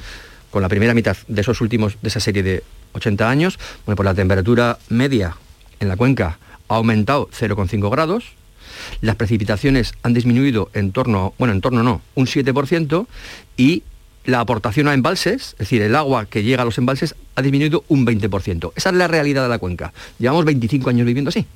con la primera mitad de esos últimos, de esa serie de 80 años, bueno, pues la temperatura media en la cuenca ha aumentado 0,5 grados, las precipitaciones han disminuido en torno, bueno, en torno no, un 7% y la aportación a embalses, es decir, el agua que llega a los embalses ha disminuido un 20%. Esa es la realidad de la cuenca. Llevamos 25 años viviendo así,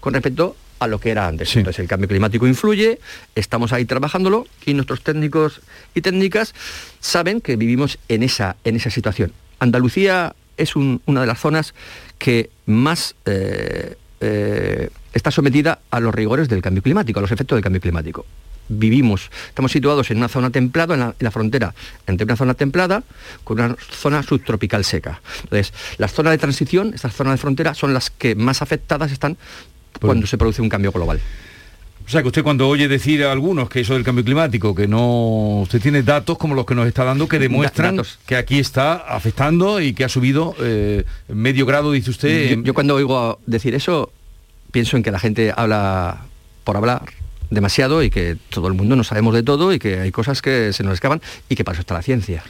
con respecto a lo que era antes. Entonces el cambio climático influye, estamos ahí trabajándolo y nuestros técnicos y técnicas saben que vivimos en esa, en esa situación. Andalucía es una de las zonas que más eh, eh, está sometida a los rigores del cambio climático, a los efectos del cambio climático. Vivimos, estamos situados en una zona templada, en la, frontera entre una zona templada con una zona subtropical seca. Entonces, las zonas de transición, estas zonas de frontera, son las que más afectadas están cuando se produce un cambio global. O sea, que usted cuando oye decir a algunos que eso del cambio climático, que no... Usted tiene datos como los que nos está dando que [laughs] demuestran que aquí está afectando y que ha subido eh, medio grado, dice usted. Yo, cuando oigo decir eso, pienso en que la gente habla por hablar demasiado y que todo el mundo no sabemos de todo y que hay cosas que se nos escapan y que para eso está la ciencia.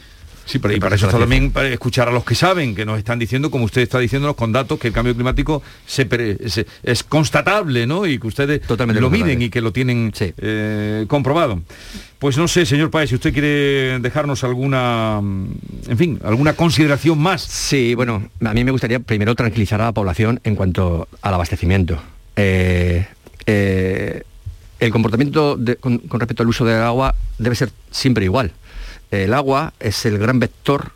Sí, pero y para eso está también para escuchar a los que saben, que nos están diciendo, como usted está diciéndonos con datos, que el cambio climático se, es constatable, ¿no? Y que ustedes Totalmente lo miden y que lo tienen eh, comprobado. Pues no sé, señor Páez, si usted quiere dejarnos alguna, en fin, alguna consideración más. Sí, bueno, a mí me gustaría primero tranquilizar a la población en cuanto al abastecimiento. Eh, eh, el comportamiento con, respecto al uso del agua debe ser siempre igual. El agua es el gran vector,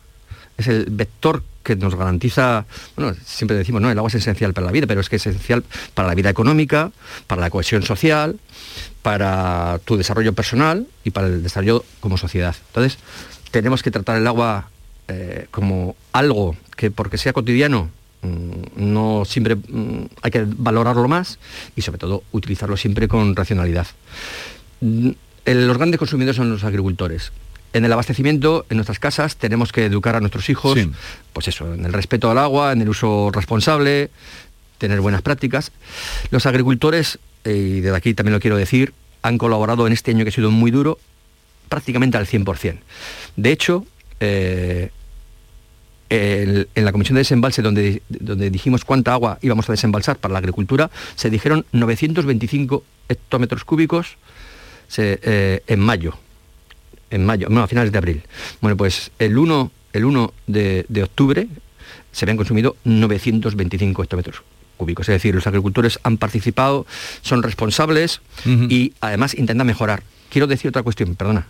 es el vector que nos garantiza, bueno, siempre decimos, no, el agua es esencial para la vida, pero es que es esencial para la vida económica, para la cohesión social, para tu desarrollo personal y para el desarrollo como sociedad. Entonces, tenemos que tratar el agua eh, como algo que porque sea cotidiano mm, no siempre mm, hay que valorarlo más y sobre todo utilizarlo siempre con racionalidad. Mm, los grandes consumidores son los agricultores. En el abastecimiento, en nuestras casas, tenemos que educar a nuestros hijos, pues eso, en el respeto al agua, en el uso responsable, tener buenas prácticas. Los agricultores, y desde aquí también lo quiero decir, han colaborado en este año que ha sido muy duro prácticamente al 100%. De hecho, eh, en la comisión de desembalse, donde, donde dijimos cuánta agua íbamos a desembalsar para la agricultura, se dijeron 925 hectómetros cúbicos eh, en mayo. En mayo, no, a finales de abril. Bueno, pues el 1, el 1 de, octubre se habían consumido 925 hectómetros cúbicos. Es decir, los agricultores han participado, son responsables y además intentan mejorar. Quiero decir otra cuestión, perdona.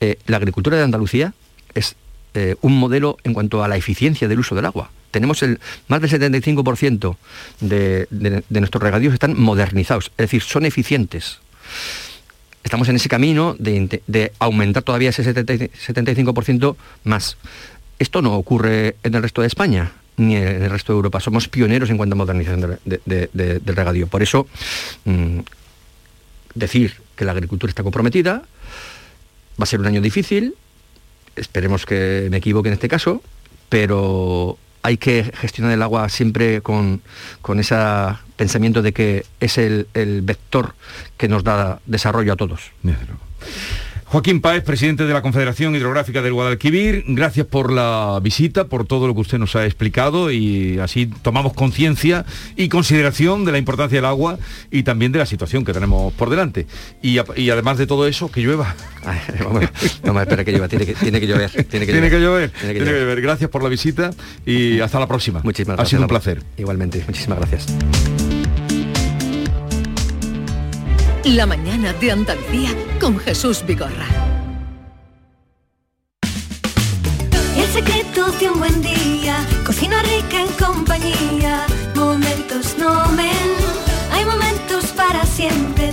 Eh, la agricultura de Andalucía es eh, un modelo en cuanto a la eficiencia del uso del agua. Tenemos el, más del 75% de, nuestros regadíos están modernizados, es decir, son eficientes. Estamos en ese camino de, aumentar todavía ese 75% más. Esto no ocurre en el resto de España ni en el resto de Europa. Somos pioneros en cuanto a modernización del regadío. Por eso, mm, decir que la agricultura está comprometida va a ser un año difícil, esperemos que me equivoque en este caso, pero hay que gestionar el agua siempre con, ese pensamiento de que es el, el, vector que nos da desarrollo a todos. Joaquín Páez, presidente de la Confederación Hidrográfica del Guadalquivir, gracias por la visita, por todo lo que usted nos ha explicado y así tomamos conciencia y consideración de la importancia del agua y también de la situación que tenemos por delante. Y, además de todo eso, que llueva. [laughs] no me espera que llueva, tiene que, llover. Tiene que, llover. Tiene que llover. Gracias por la visita y hasta la próxima. Muchísimas gracias. Ha sido un placer. Igualmente, muchísimas gracias. La mañana de Andalucía con Jesús Vigorra. El secreto de un buen día, cocina rica en compañía, momentos no men. Hay momentos para siempre,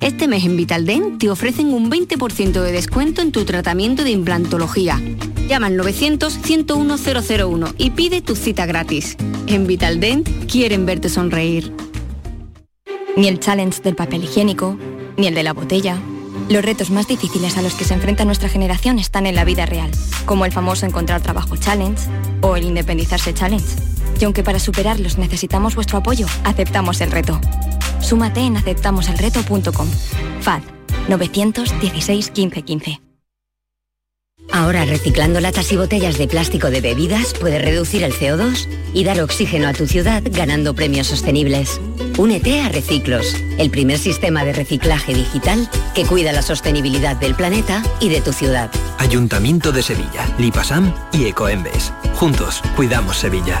Este mes en Vitaldent te ofrecen un 20% de descuento en tu tratamiento de implantología. Llama al 900-101-001 y pide tu cita gratis. En Vitaldent quieren verte sonreír. Ni el challenge del papel higiénico, ni el de la botella. Los retos más difíciles a los que se enfrenta nuestra generación están en la vida real, como el famoso encontrar trabajo challenge o el independizarse challenge. Y aunque para superarlos necesitamos vuestro apoyo, aceptamos el reto. Súmate en aceptamoselreto.com. FAD 916 1515. Ahora reciclando latas y botellas de plástico de bebidas puedes reducir el CO2 y dar oxígeno a tu ciudad ganando premios sostenibles. Únete a Reciclos, el primer sistema de reciclaje digital que cuida la sostenibilidad del planeta y de tu ciudad. Ayuntamiento de Sevilla, Lipasam y Ecoembes. Juntos, cuidamos Sevilla.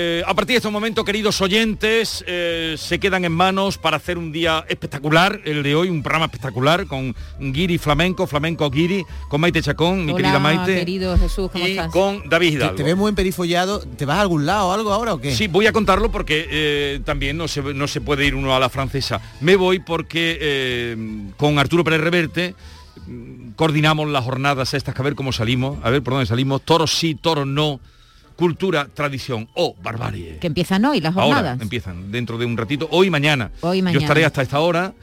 a partir de este momento, queridos oyentes, eh, se quedan en manos para hacer un día espectacular, el de hoy, un programa espectacular con Guiri Flamenco, Flamenco Guiri, con Maite Chacón, mi Hola, querida Maite. querido Jesús, ¿cómo y estás? con David Te, Hidalgo. te ves muy emperifollado. ¿Te vas a algún lado o algo ahora o qué? Sí, voy a contarlo porque eh, también no se, no se puede ir uno a la francesa. Me voy porque eh, con Arturo Pérez Reverte mm, coordinamos las jornadas estas, que a ver cómo salimos, a ver por dónde salimos, toros sí, toros no, cultura, tradición o barbarie. Que empiezan hoy las Ahora jornadas. empiezan, dentro de un ratito, hoy y mañana. Hoy y Yo mañana. estaré hasta esta hora,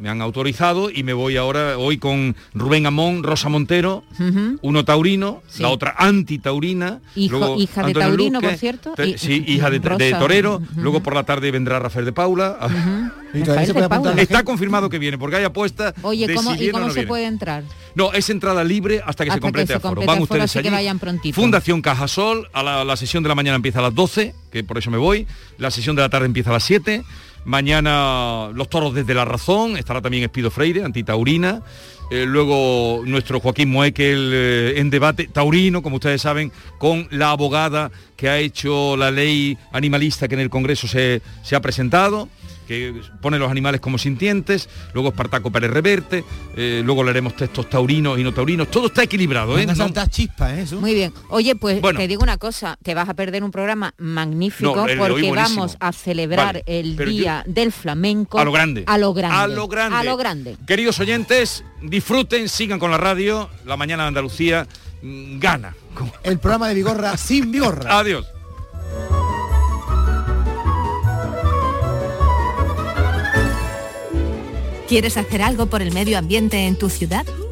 me han autorizado y me voy ahora, hoy con Rubén Amón, Rosa Montero, uno taurino, Sí. la otra antitaurina. Hijo- luego hija de taurino, Luque, por cierto, te- y- sí, hija de, torero. Luego por la tarde vendrá Rafael de Paula. [laughs] Está confirmado que viene, porque hay apuestas. Oye, de ¿cómo, si ¿y o cómo no se viene. puede entrar? No, es entrada libre hasta que Hasta se complete se aforo. Van ustedes así que allí. vayan prontito. Fundación Cajasol, a la, la sesión de la mañana empieza a las 12, que por eso me voy. La sesión de la tarde empieza a las 7. Mañana los toros desde la razón, estará también Espido Freire, antitaurina. Eh, luego nuestro Joaquín Moekel eh, en debate taurino, como ustedes saben, con la abogada que ha hecho la ley animalista que en el Congreso se, se ha presentado que pone los animales como sintientes, luego Espartaco Pérez Reverte, eh, luego leeremos textos taurinos y no taurinos, todo está equilibrado, ¿eh? No- chispas, ¿eh? eso? Muy bien. Oye, pues Bueno. te digo una cosa, te vas a perder un programa magnífico No, el porque vamos a celebrar Vale, el pero yo- Día del Flamenco A lo grande. A lo grande. A lo grande. A lo grande. Queridos oyentes, disfruten, sigan con la radio, la mañana de Andalucía mm, gana. El programa de Vigorra sin Vigorra. [laughs] Adiós. ¿Quieres hacer algo por el medio ambiente en tu ciudad?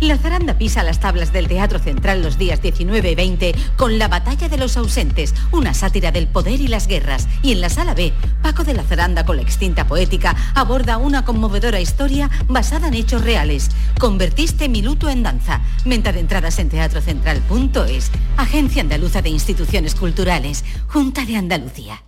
La zaranda pisa las tablas del Teatro Central los días 19 y 20 con La Batalla de los Ausentes, una sátira del poder y las guerras. Y en la sala B, Paco de la Zaranda con la extinta poética aborda una conmovedora historia basada en hechos reales. Convertiste mi luto en danza. Venta de entradas en teatrocentral.es. Agencia Andaluza de Instituciones Culturales. Junta de Andalucía.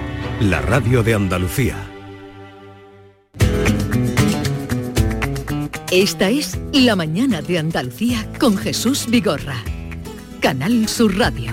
la radio de Andalucía. Esta es La mañana de Andalucía con Jesús Vigorra. Canal Sur Radio.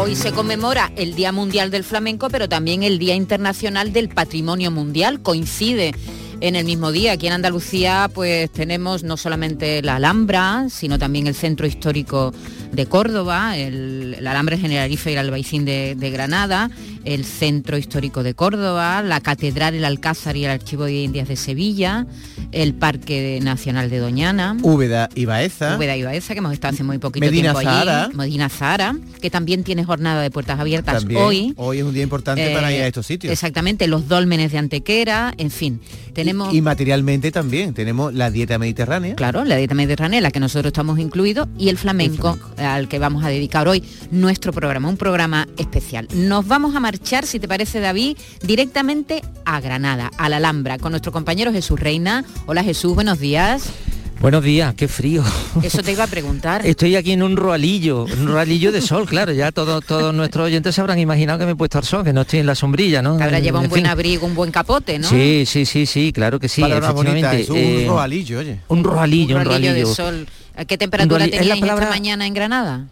Hoy se conmemora el Día Mundial del Flamenco, pero también el Día Internacional del Patrimonio Mundial. Coincide en el mismo día. Aquí en Andalucía pues tenemos no solamente la Alhambra, sino también el Centro Histórico de Córdoba, el, la Alhambra Generalife y el Albaicín de Granada, el Centro Histórico de Córdoba, la Catedral, el Alcázar y el Archivo de Indias de Sevilla, el Parque Nacional de Doñana. Úbeda y Baeza. Úbeda y Baeza, que hemos estado hace muy poquito Medina tiempo Zahara. allí. Medina Zara, que también tiene jornada de puertas abiertas También, hoy. hoy es un día importante para Eh, ir a estos sitios. Exactamente, los dólmenes de Antequera, en fin. Tenemos... Y materialmente también tenemos la dieta mediterránea. Claro, la dieta mediterránea, en la que nosotros estamos incluidos, y el flamenco, al que vamos a dedicar hoy nuestro programa, un programa especial. Nos vamos a marchar, si te parece David, directamente a Granada, a la Alhambra, con nuestro compañero Jesús Reina. Hola Jesús, buenos días. Buenos días, qué frío. Eso te iba a preguntar. [laughs] Estoy aquí en un roalillo, un roalillo de sol, claro, ya todos todos nuestros oyentes se habrán imaginado que me he puesto al sol, que no estoy en la sombrilla, ¿no? Habrá llevado un en buen fin. abrigo, un buen capote, ¿no? Sí, sí, sí, sí, claro que sí, Palabra bonita, efectivamente. es un eh, roalillo, oye. Un roalillo, un Un rolillo de roalillo. sol. ¿Qué temperatura roali- es la teníais palabra- esta mañana en Granada?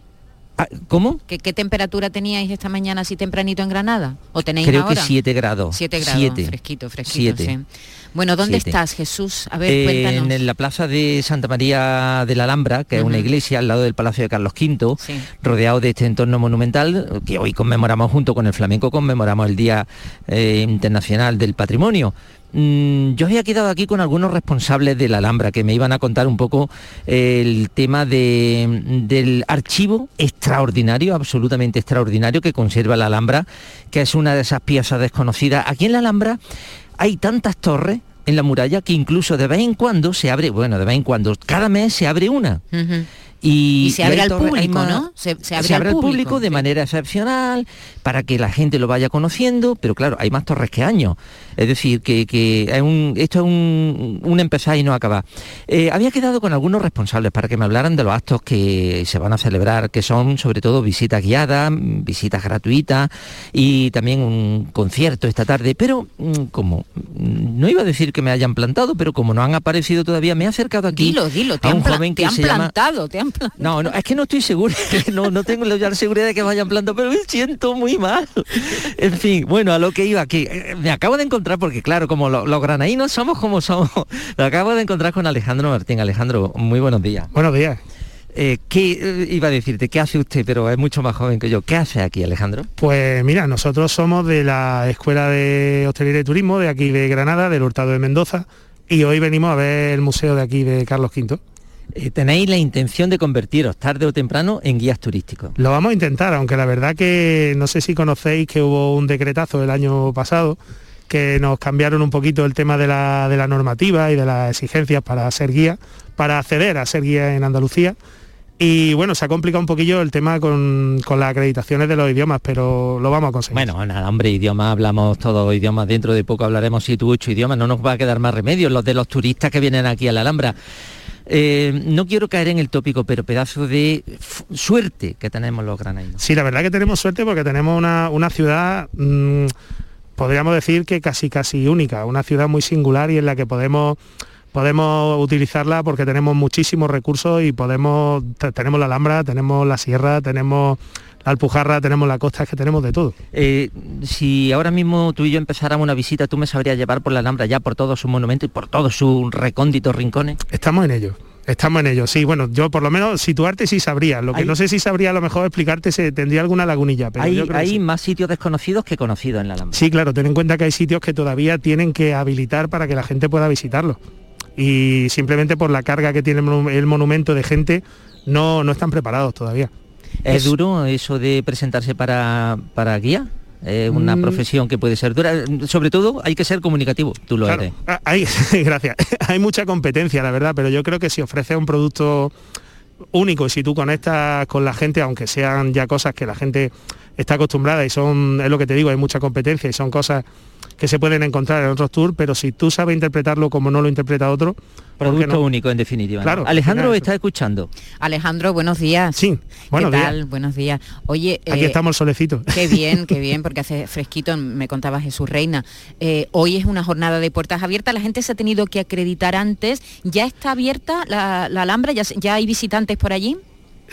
Ah, ¿Cómo? ¿Qué, qué temperatura teníais esta mañana así tempranito en Granada? ¿O tenéis Creo ahora? que 7 grados. 7 grados, Siete. fresquito, fresquito, Siete. sí. Bueno, ¿dónde Siete. estás, Jesús? A ver, Eh, cuéntanos. en la plaza de Santa María de la Alhambra, que es una iglesia al lado del Palacio de Carlos V, Sí. rodeado de este entorno monumental, que hoy conmemoramos junto con el flamenco, conmemoramos el Día eh, Internacional del Patrimonio. Mm, yo había quedado aquí con algunos responsables de la Alhambra que me iban a contar un poco eh, el tema de- del archivo extraordinario, absolutamente extraordinario que conserva la Alhambra, que es una de esas piezas desconocidas. Aquí en la Alhambra hay tantas torres en la muralla que incluso de vez en cuando se abre, bueno, de vez en cuando, cada mes se abre una. Y, Y se abre hay al hay público, más- ¿no? Se- se abre al al público, público de manera excepcional para que la gente lo vaya conociendo, pero claro, hay más torres que años. Es decir, que, que es un- esto es un, un empezar y no acabar. Eh, había quedado con algunos responsables para que me hablaran de los actos que se van a celebrar, que son sobre todo visitas guiadas, visitas gratuitas y también un concierto esta tarde. Pero mm, como mm, no iba a decir que me hayan plantado, pero como no han aparecido todavía, me he acercado aquí Dilo, dilo, te a un joven te que han se llama plantado, te han no, no, es que no estoy seguro, [laughs] no, no tengo ya la seguridad de que vayan plantando, pero me siento muy mal. En fin, bueno, a lo que iba, que eh, me acabo de encontrar, porque claro, como lo- los granaínos somos como somos, [laughs] me acabo de encontrar con Alejandro Martín. Alejandro, muy buenos días. Buenos días. Eh, ¿qué, eh, iba a decirte? ¿Qué hace usted? Pero es mucho más joven que yo. ¿Qué hace aquí, Alejandro? Pues mira, nosotros somos de la Escuela de Hostelería y Turismo de aquí de Granada, del Hurtado de Mendoza, y hoy venimos a ver el museo de aquí de Carlos V. Eh, tenéis la intención de convertiros tarde o temprano en guías turísticos. Lo vamos a intentar, aunque la verdad que no sé si conocéis que hubo un decretazo el año pasado que nos cambiaron un poquito el tema de la, de la normativa y de las exigencias para ser guía, para acceder a ser guía en Andalucía. Y bueno, se ha complicado un poquillo el tema con, con las acreditaciones de los idiomas, pero lo vamos a conseguir. Bueno, nada, hombre, idioma, hablamos todos idiomas, dentro de poco hablaremos siete u ocho idiomas, no nos va a quedar más remedio, los de los turistas que vienen aquí a la Alhambra. Eh, no quiero caer en el tópico, pero pedazo de suerte que tenemos los granaínos. Sí, la verdad que tenemos suerte porque tenemos una, una ciudad, mm, podríamos decir que casi casi única, una ciudad muy singular y en la que podemos podemos utilizarla porque tenemos muchísimos recursos y podemos te- tenemos la Alhambra, tenemos la sierra, tenemos la Alpujarra, tenemos la costa, es que tenemos de todo. Eh, si ahora mismo tú y yo empezáramos una visita, ¿tú me sabrías llevar por la Alhambra ya por todos sus monumentos y por todos sus recónditos rincones? Estamos en ello. Estamos en ello, sí. Bueno, yo por lo menos situarte sí sabría. Lo que Hay- no sé si sabría a lo mejor explicarte si tendría alguna lagunilla. Pero hay yo creo que hay sí. más sitios desconocidos que conocidos en la Alhambra. Sí, claro, ten en cuenta que hay sitios que todavía tienen que habilitar para que la gente pueda visitarlo. Y simplemente por la carga que tiene el monumento de gente, no, no están preparados todavía. ¿Es duro eso de presentarse para, para guía? Es una Mm. profesión que puede ser dura. Sobre todo hay que ser comunicativo, tú lo Claro, eres. ah, Hay, [laughs] gracias. [laughs] Hay mucha competencia, la verdad, pero yo creo que si ofreces un producto único y si tú conectas con la gente, aunque sean ya cosas que la gente está acostumbrada y son, es lo que te digo, hay mucha competencia y son cosas que se pueden encontrar en otros tours, pero si tú sabes interpretarlo como no lo interpreta otro, ¿por qué Producto no? único, en definitiva. ¿no? Claro, Alejandro al final está escuchando. Alejandro, buenos días. Sí, buenos ¿Qué días. tal? Buenos días. Oye, Aquí eh, estamos el solecito. Qué [laughs] bien, qué bien, porque hace fresquito, me contaba Jesús Reina. Eh, hoy es una jornada de puertas abiertas, la gente se ha tenido que acreditar antes. ¿Ya está abierta la, la Alhambra? ¿Ya, se- ¿Ya hay visitantes por allí?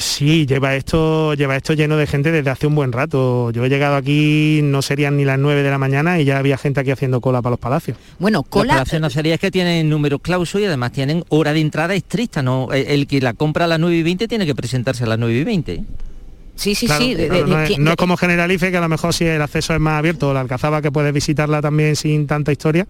Sí, lleva esto, lleva esto lleno de gente desde hace un buen rato. Yo he llegado aquí, no serían ni las 9 de la mañana y ya había gente aquí haciendo cola para los palacios. Bueno, Los palacios nazaríes que tienen números clausos y además tienen hora de entrada estricta. ¿no? El, el que la compra a las 9 y 20 tiene que presentarse a las 9 y 20. Sí, sí, Claro, sí. de- claro, de- no, de- es, ¿quién- no es como Generalife, que a lo mejor si el acceso es más abierto, la Alcazaba que puedes visitarla también sin tanta historia,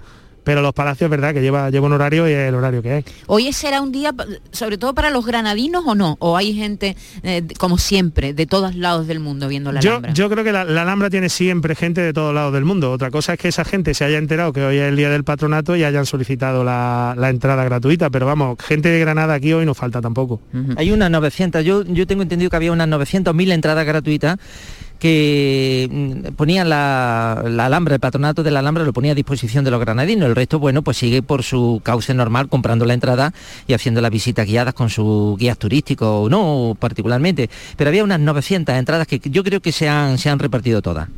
pero los palacios es verdad que lleva, lleva un horario y es el horario que hay. ¿Hoy será un día, sobre todo para los granadinos o no? ¿O hay gente, eh, como siempre, de todos lados del mundo viendo la Yo, Alhambra? yo creo que la, la Alhambra tiene siempre gente de todos lados del mundo. Otra cosa es que esa gente se haya enterado que hoy es el día del patronato y hayan solicitado la, la entrada gratuita, pero vamos, gente de Granada aquí hoy no falta tampoco. Hay unas 900, yo, yo tengo entendido que había unas 900.000 entradas gratuitas que mm, ponían la, la Alhambra, el patronato de la Alhambra lo ponía a disposición de los granadinos, el resto, bueno, pues sigue por su cauce normal comprando la entrada y haciendo las visitas guiadas con sus guías turísticos o no particularmente, pero había unas 900 entradas que yo creo que se han, se han repartido todas.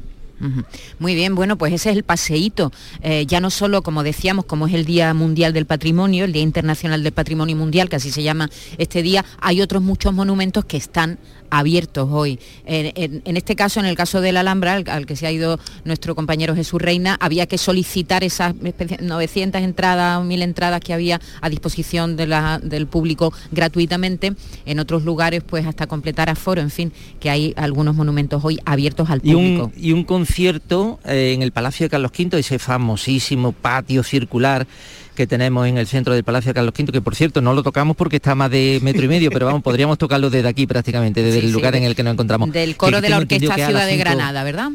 Muy bien, bueno, pues ese es el paseíto. Eh, ya no solo, como decíamos, como es el Día Mundial del Patrimonio, el Día Internacional del Patrimonio Mundial, que así se llama este día, hay otros muchos monumentos que están abiertos hoy. En, en- en este caso, en el caso de la Alhambra, al, al que se ha ido nuestro compañero Jesús Reina, había que solicitar esas especie- 900 entradas, 1000 entradas que había a disposición de la- del público gratuitamente. En otros lugares, pues hasta completar aforo, en fin, que hay algunos monumentos hoy abiertos al Y público. un, y un concierto eh, en el Palacio de Carlos V, ese famosísimo patio circular que tenemos en el centro del Palacio de Carlos V, que por cierto no lo tocamos porque está más de metro y medio, pero vamos, podríamos tocarlo desde aquí prácticamente, desde Sí, el lugar en el que nos encontramos. Del coro Que de la Orquesta Ciudad de Granada, ¿verdad?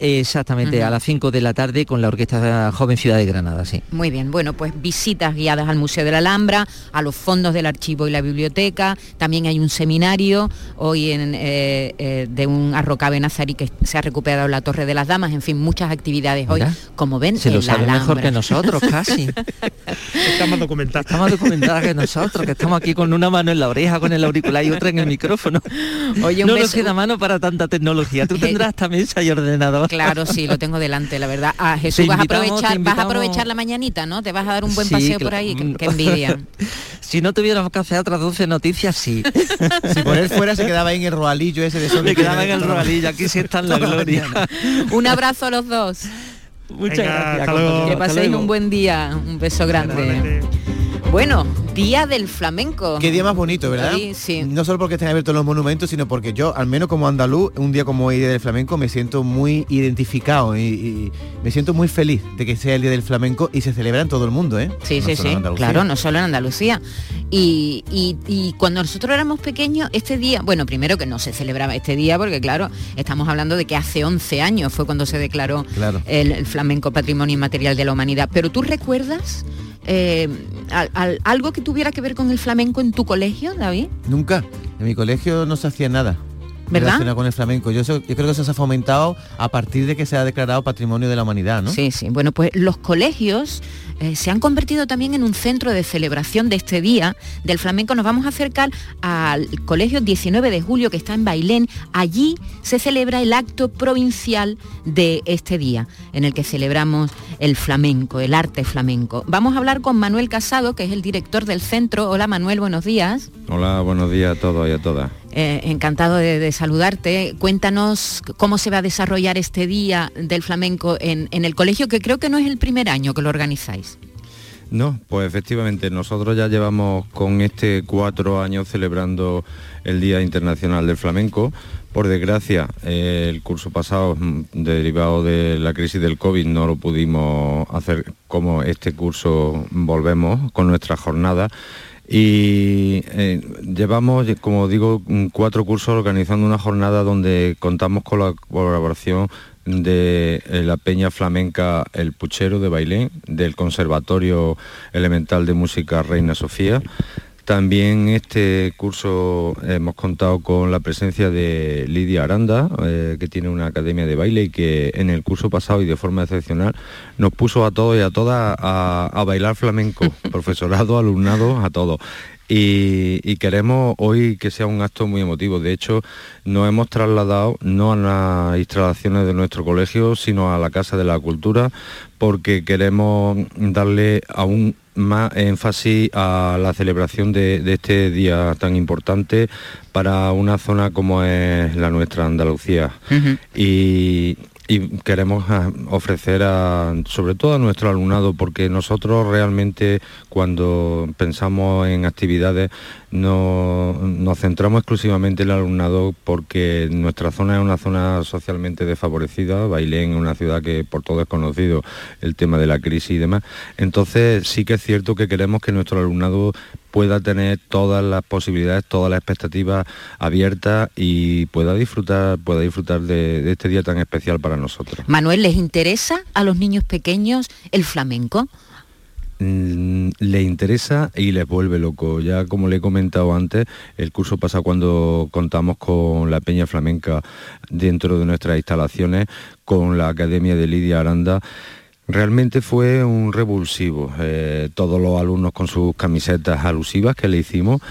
Exactamente, a las 5 de la tarde con la Orquesta Joven Ciudad de Granada, sí. Muy bien, bueno, pues visitas guiadas al Museo de la Alhambra, a los fondos del archivo y la biblioteca, también hay un seminario hoy en, eh, eh, de un arrocabe nazarí que se ha recuperado la Torre de las Damas, en fin, muchas actividades hoy, Mira, como ven, Se en lo la sabe mejor Alhambra. que nosotros, casi. [laughs] Estamos documentados. Estamos documentadas que nosotros, que estamos aquí con una mano en la oreja, con el auricular y otra en el micrófono. Oye, un no nos beso- queda mano para tanta tecnología. Tú tendrás esta mesa y ordenador. [laughs] Claro, sí, lo tengo delante, la verdad. Ah, Jesús, vas a aprovechar, vas a aprovechar la mañanita, ¿no? Te vas a dar un buen Sí, paseo por ahí, qué, qué envidia. [laughs] si no tuviéramos que hacer otras 12 noticias, sí. [laughs] Si por él fuera se quedaba ahí en el roalillo ese de sol. Que quedaba en el roalillo, aquí sí está en la gloria. un abrazo a los dos. Muchas Venga, gracias. hasta luego. compañero. Que Hasta paséis luego. un buen día, un beso grande. Bueno, Día del Flamenco. Qué día más bonito, ¿verdad? Sí, sí. No solo porque estén abiertos los monumentos, sino porque yo, al menos como andaluz, un día como hoy Día del Flamenco, me siento muy identificado y, y me siento muy feliz de que sea el Día del Flamenco y se celebra en todo el mundo, ¿eh? Sí, No sí, solo sí, claro, no solo en Andalucía. Y, y- y cuando nosotros éramos pequeños, este día, bueno, primero que no se celebraba este día, porque claro, estamos hablando de que hace 11 años fue cuando se declaró Claro. el, el flamenco patrimonio inmaterial de la humanidad. Pero tú recuerdas eh, al- al- algo que tuviera que ver con el flamenco en tu colegio, David? Nunca. En mi colegio no se hacía nada. ¿Verdad? relacionado con el flamenco. Yo creo que eso se ha fomentado a partir de que se ha declarado Patrimonio de la Humanidad, ¿no? Sí, sí. Bueno, pues los colegios eh, se han convertido también en un centro de celebración de este día del flamenco. Nos vamos a acercar al colegio 19 de julio que está en Bailén. Allí se celebra el acto provincial de este día, en el que celebramos el flamenco, el arte flamenco. Vamos a hablar con Manuel Casado, que es el director del centro. Hola Manuel, buenos días. Hola, buenos días a todos y a todas. Eh, encantado de, saludarte. Cuéntanos cómo se va a desarrollar este día del flamenco en, en el colegio, que creo que no es el primer año que lo organizáis. No, pues efectivamente, nosotros ya llevamos con este cuatro años celebrando el Día Internacional del Flamenco. Por desgracia, eh, el curso pasado, mm, derivado de la crisis del COVID, no lo pudimos hacer como este curso volvemos con nuestra jornada. Y eh, llevamos, como digo, cuatro cursos organizando una jornada donde contamos con la colaboración de eh, la Peña Flamenca El Puchero de Bailén, del Conservatorio Elemental de Música Reina Sofía. También este curso hemos contado con la presencia de Lidia Aranda, eh, que tiene una academia de baile y que en el curso pasado y de forma excepcional nos puso a todos y a todas a, a bailar flamenco, [laughs] profesorado, alumnado, a todos y, queremos hoy que sea un acto muy emotivo. De hecho, nos hemos trasladado no a las instalaciones de nuestro colegio, sino a la Casa de la Cultura, porque queremos darle aún más énfasis a la celebración de, este día tan importante para una zona como es la nuestra Andalucía. y, y queremos ah, ofrecer a, sobre todo a nuestro alumnado, porque nosotros realmente cuando pensamos en actividades no, nos centramos exclusivamente en el alumnado porque nuestra zona es una zona socialmente desfavorecida, Bailén es una ciudad que por todo es conocido el tema de la crisis y demás. Entonces sí que es cierto que queremos que nuestro alumnado pueda tener todas las posibilidades, todas las expectativas abiertas y pueda disfrutar, pueda disfrutar de, de este día tan especial para nosotros. Manuel, ¿les interesa a los niños pequeños el flamenco? Mm, le interesa y les vuelve loco. Ya como le he comentado antes, el curso pasa cuando contamos con la Peña Flamenca dentro de nuestras instalaciones, con la Academia de Lidia Aranda. Realmente fue un revulsivo. Eh, todos los alumnos con sus camisetas alusivas que le hicimos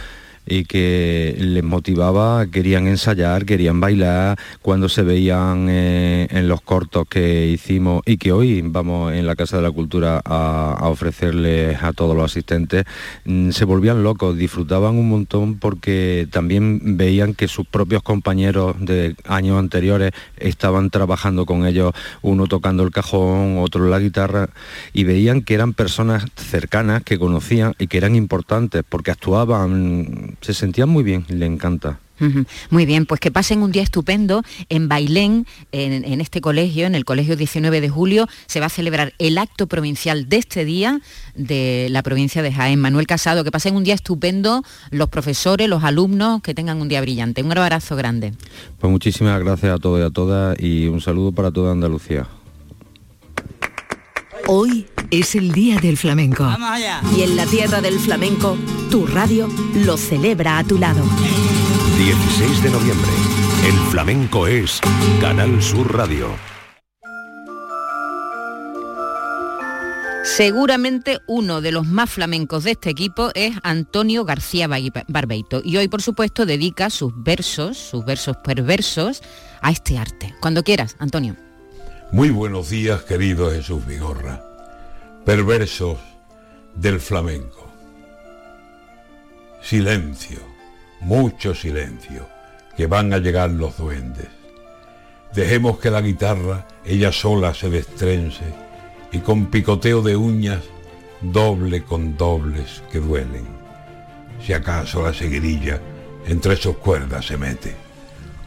y que les motivaba, querían ensayar, querían bailar, cuando se veían eh, en los cortos que hicimos y que hoy vamos en la Casa de la Cultura a, ofrecerles a todos los asistentes, mm, se volvían locos, disfrutaban un montón porque también veían que sus propios compañeros de años anteriores estaban trabajando con ellos, uno tocando el cajón, otro la guitarra, y veían que eran personas cercanas, que conocían y que eran importantes porque actuaban se sentían muy bien, le encanta. Muy bien, pues que pasen un día estupendo en Bailén, en, este colegio, en el Colegio 19 de Julio, se va a celebrar el acto provincial de este día de la provincia de Jaén. Manuel Casado, que pasen un día estupendo los profesores, los alumnos, que tengan un día brillante. Un abrazo grande. Pues muchísimas gracias a todos y a todas y un saludo para toda Andalucía. Hoy es el Día del Flamenco. Y en la tierra del flamenco, tu radio lo celebra a tu lado. 16 de noviembre. El flamenco es Canal Sur Radio. Seguramente uno de los más flamencos de este equipo es Antonio García Barbeito y hoy por supuesto dedica sus versos, sus versos perversos a este arte. Cuando quieras, Antonio. Muy buenos días, querido Jesús Vigorra. Perversos del flamenco. Silencio, mucho silencio, que van a llegar los duendes. Dejemos que la guitarra ella sola se destrense y con picoteo de uñas doble con dobles que duelen. Si acaso la seguirilla entre sus cuerdas se mete.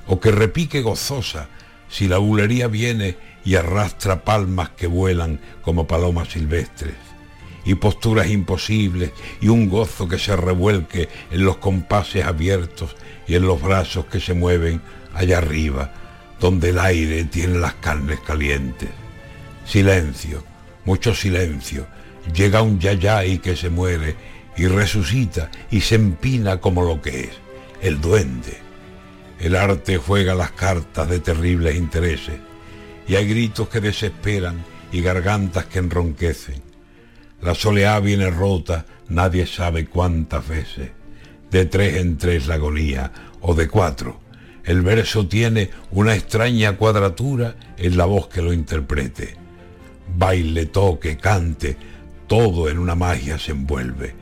O que repique gozosa si la bulería viene y arrastra palmas que vuelan como palomas silvestres, y posturas imposibles y un gozo que se revuelque en los compases abiertos y en los brazos que se mueven allá arriba, donde el aire tiene las carnes calientes. Silencio, mucho silencio, llega un y que se muere y resucita y se empina como lo que es, el duende. El arte juega las cartas de terribles intereses y hay gritos que desesperan y gargantas que enronquecen. La soleá viene rota, nadie sabe cuántas veces. De tres en tres la agonía, o de cuatro. El verso tiene una extraña cuadratura en la voz que lo interprete. Baile, toque, cante, todo en una magia se envuelve.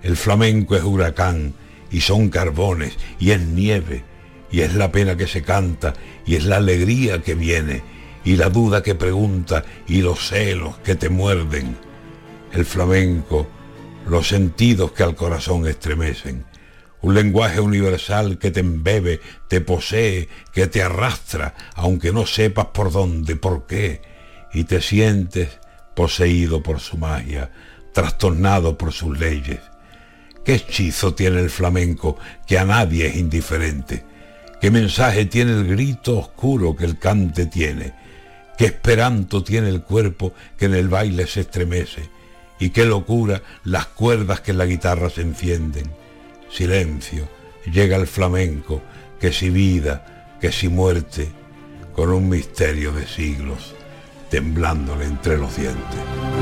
El flamenco es huracán y son carbones y es nieve y es la pena que se canta y es la alegría que viene y la duda que pregunta y los celos que te muerden. el flamenco, los sentidos que al corazón estremecen, un lenguaje universal que te embebe, te posee, que te arrastra, aunque no sepas por dónde, por qué, y te sientes poseído por su magia, trastornado por sus leyes. ¿Qué hechizo tiene el flamenco que a nadie es indiferente? ¿Qué mensaje tiene el grito oscuro que el cante tiene? ¿Qué esperanto tiene el cuerpo que en el baile se estremece? ¿Y qué locura las cuerdas que en la guitarra se encienden? Silencio, llega el flamenco, que si vida, que si muerte, con un misterio de siglos, temblándole entre los dientes.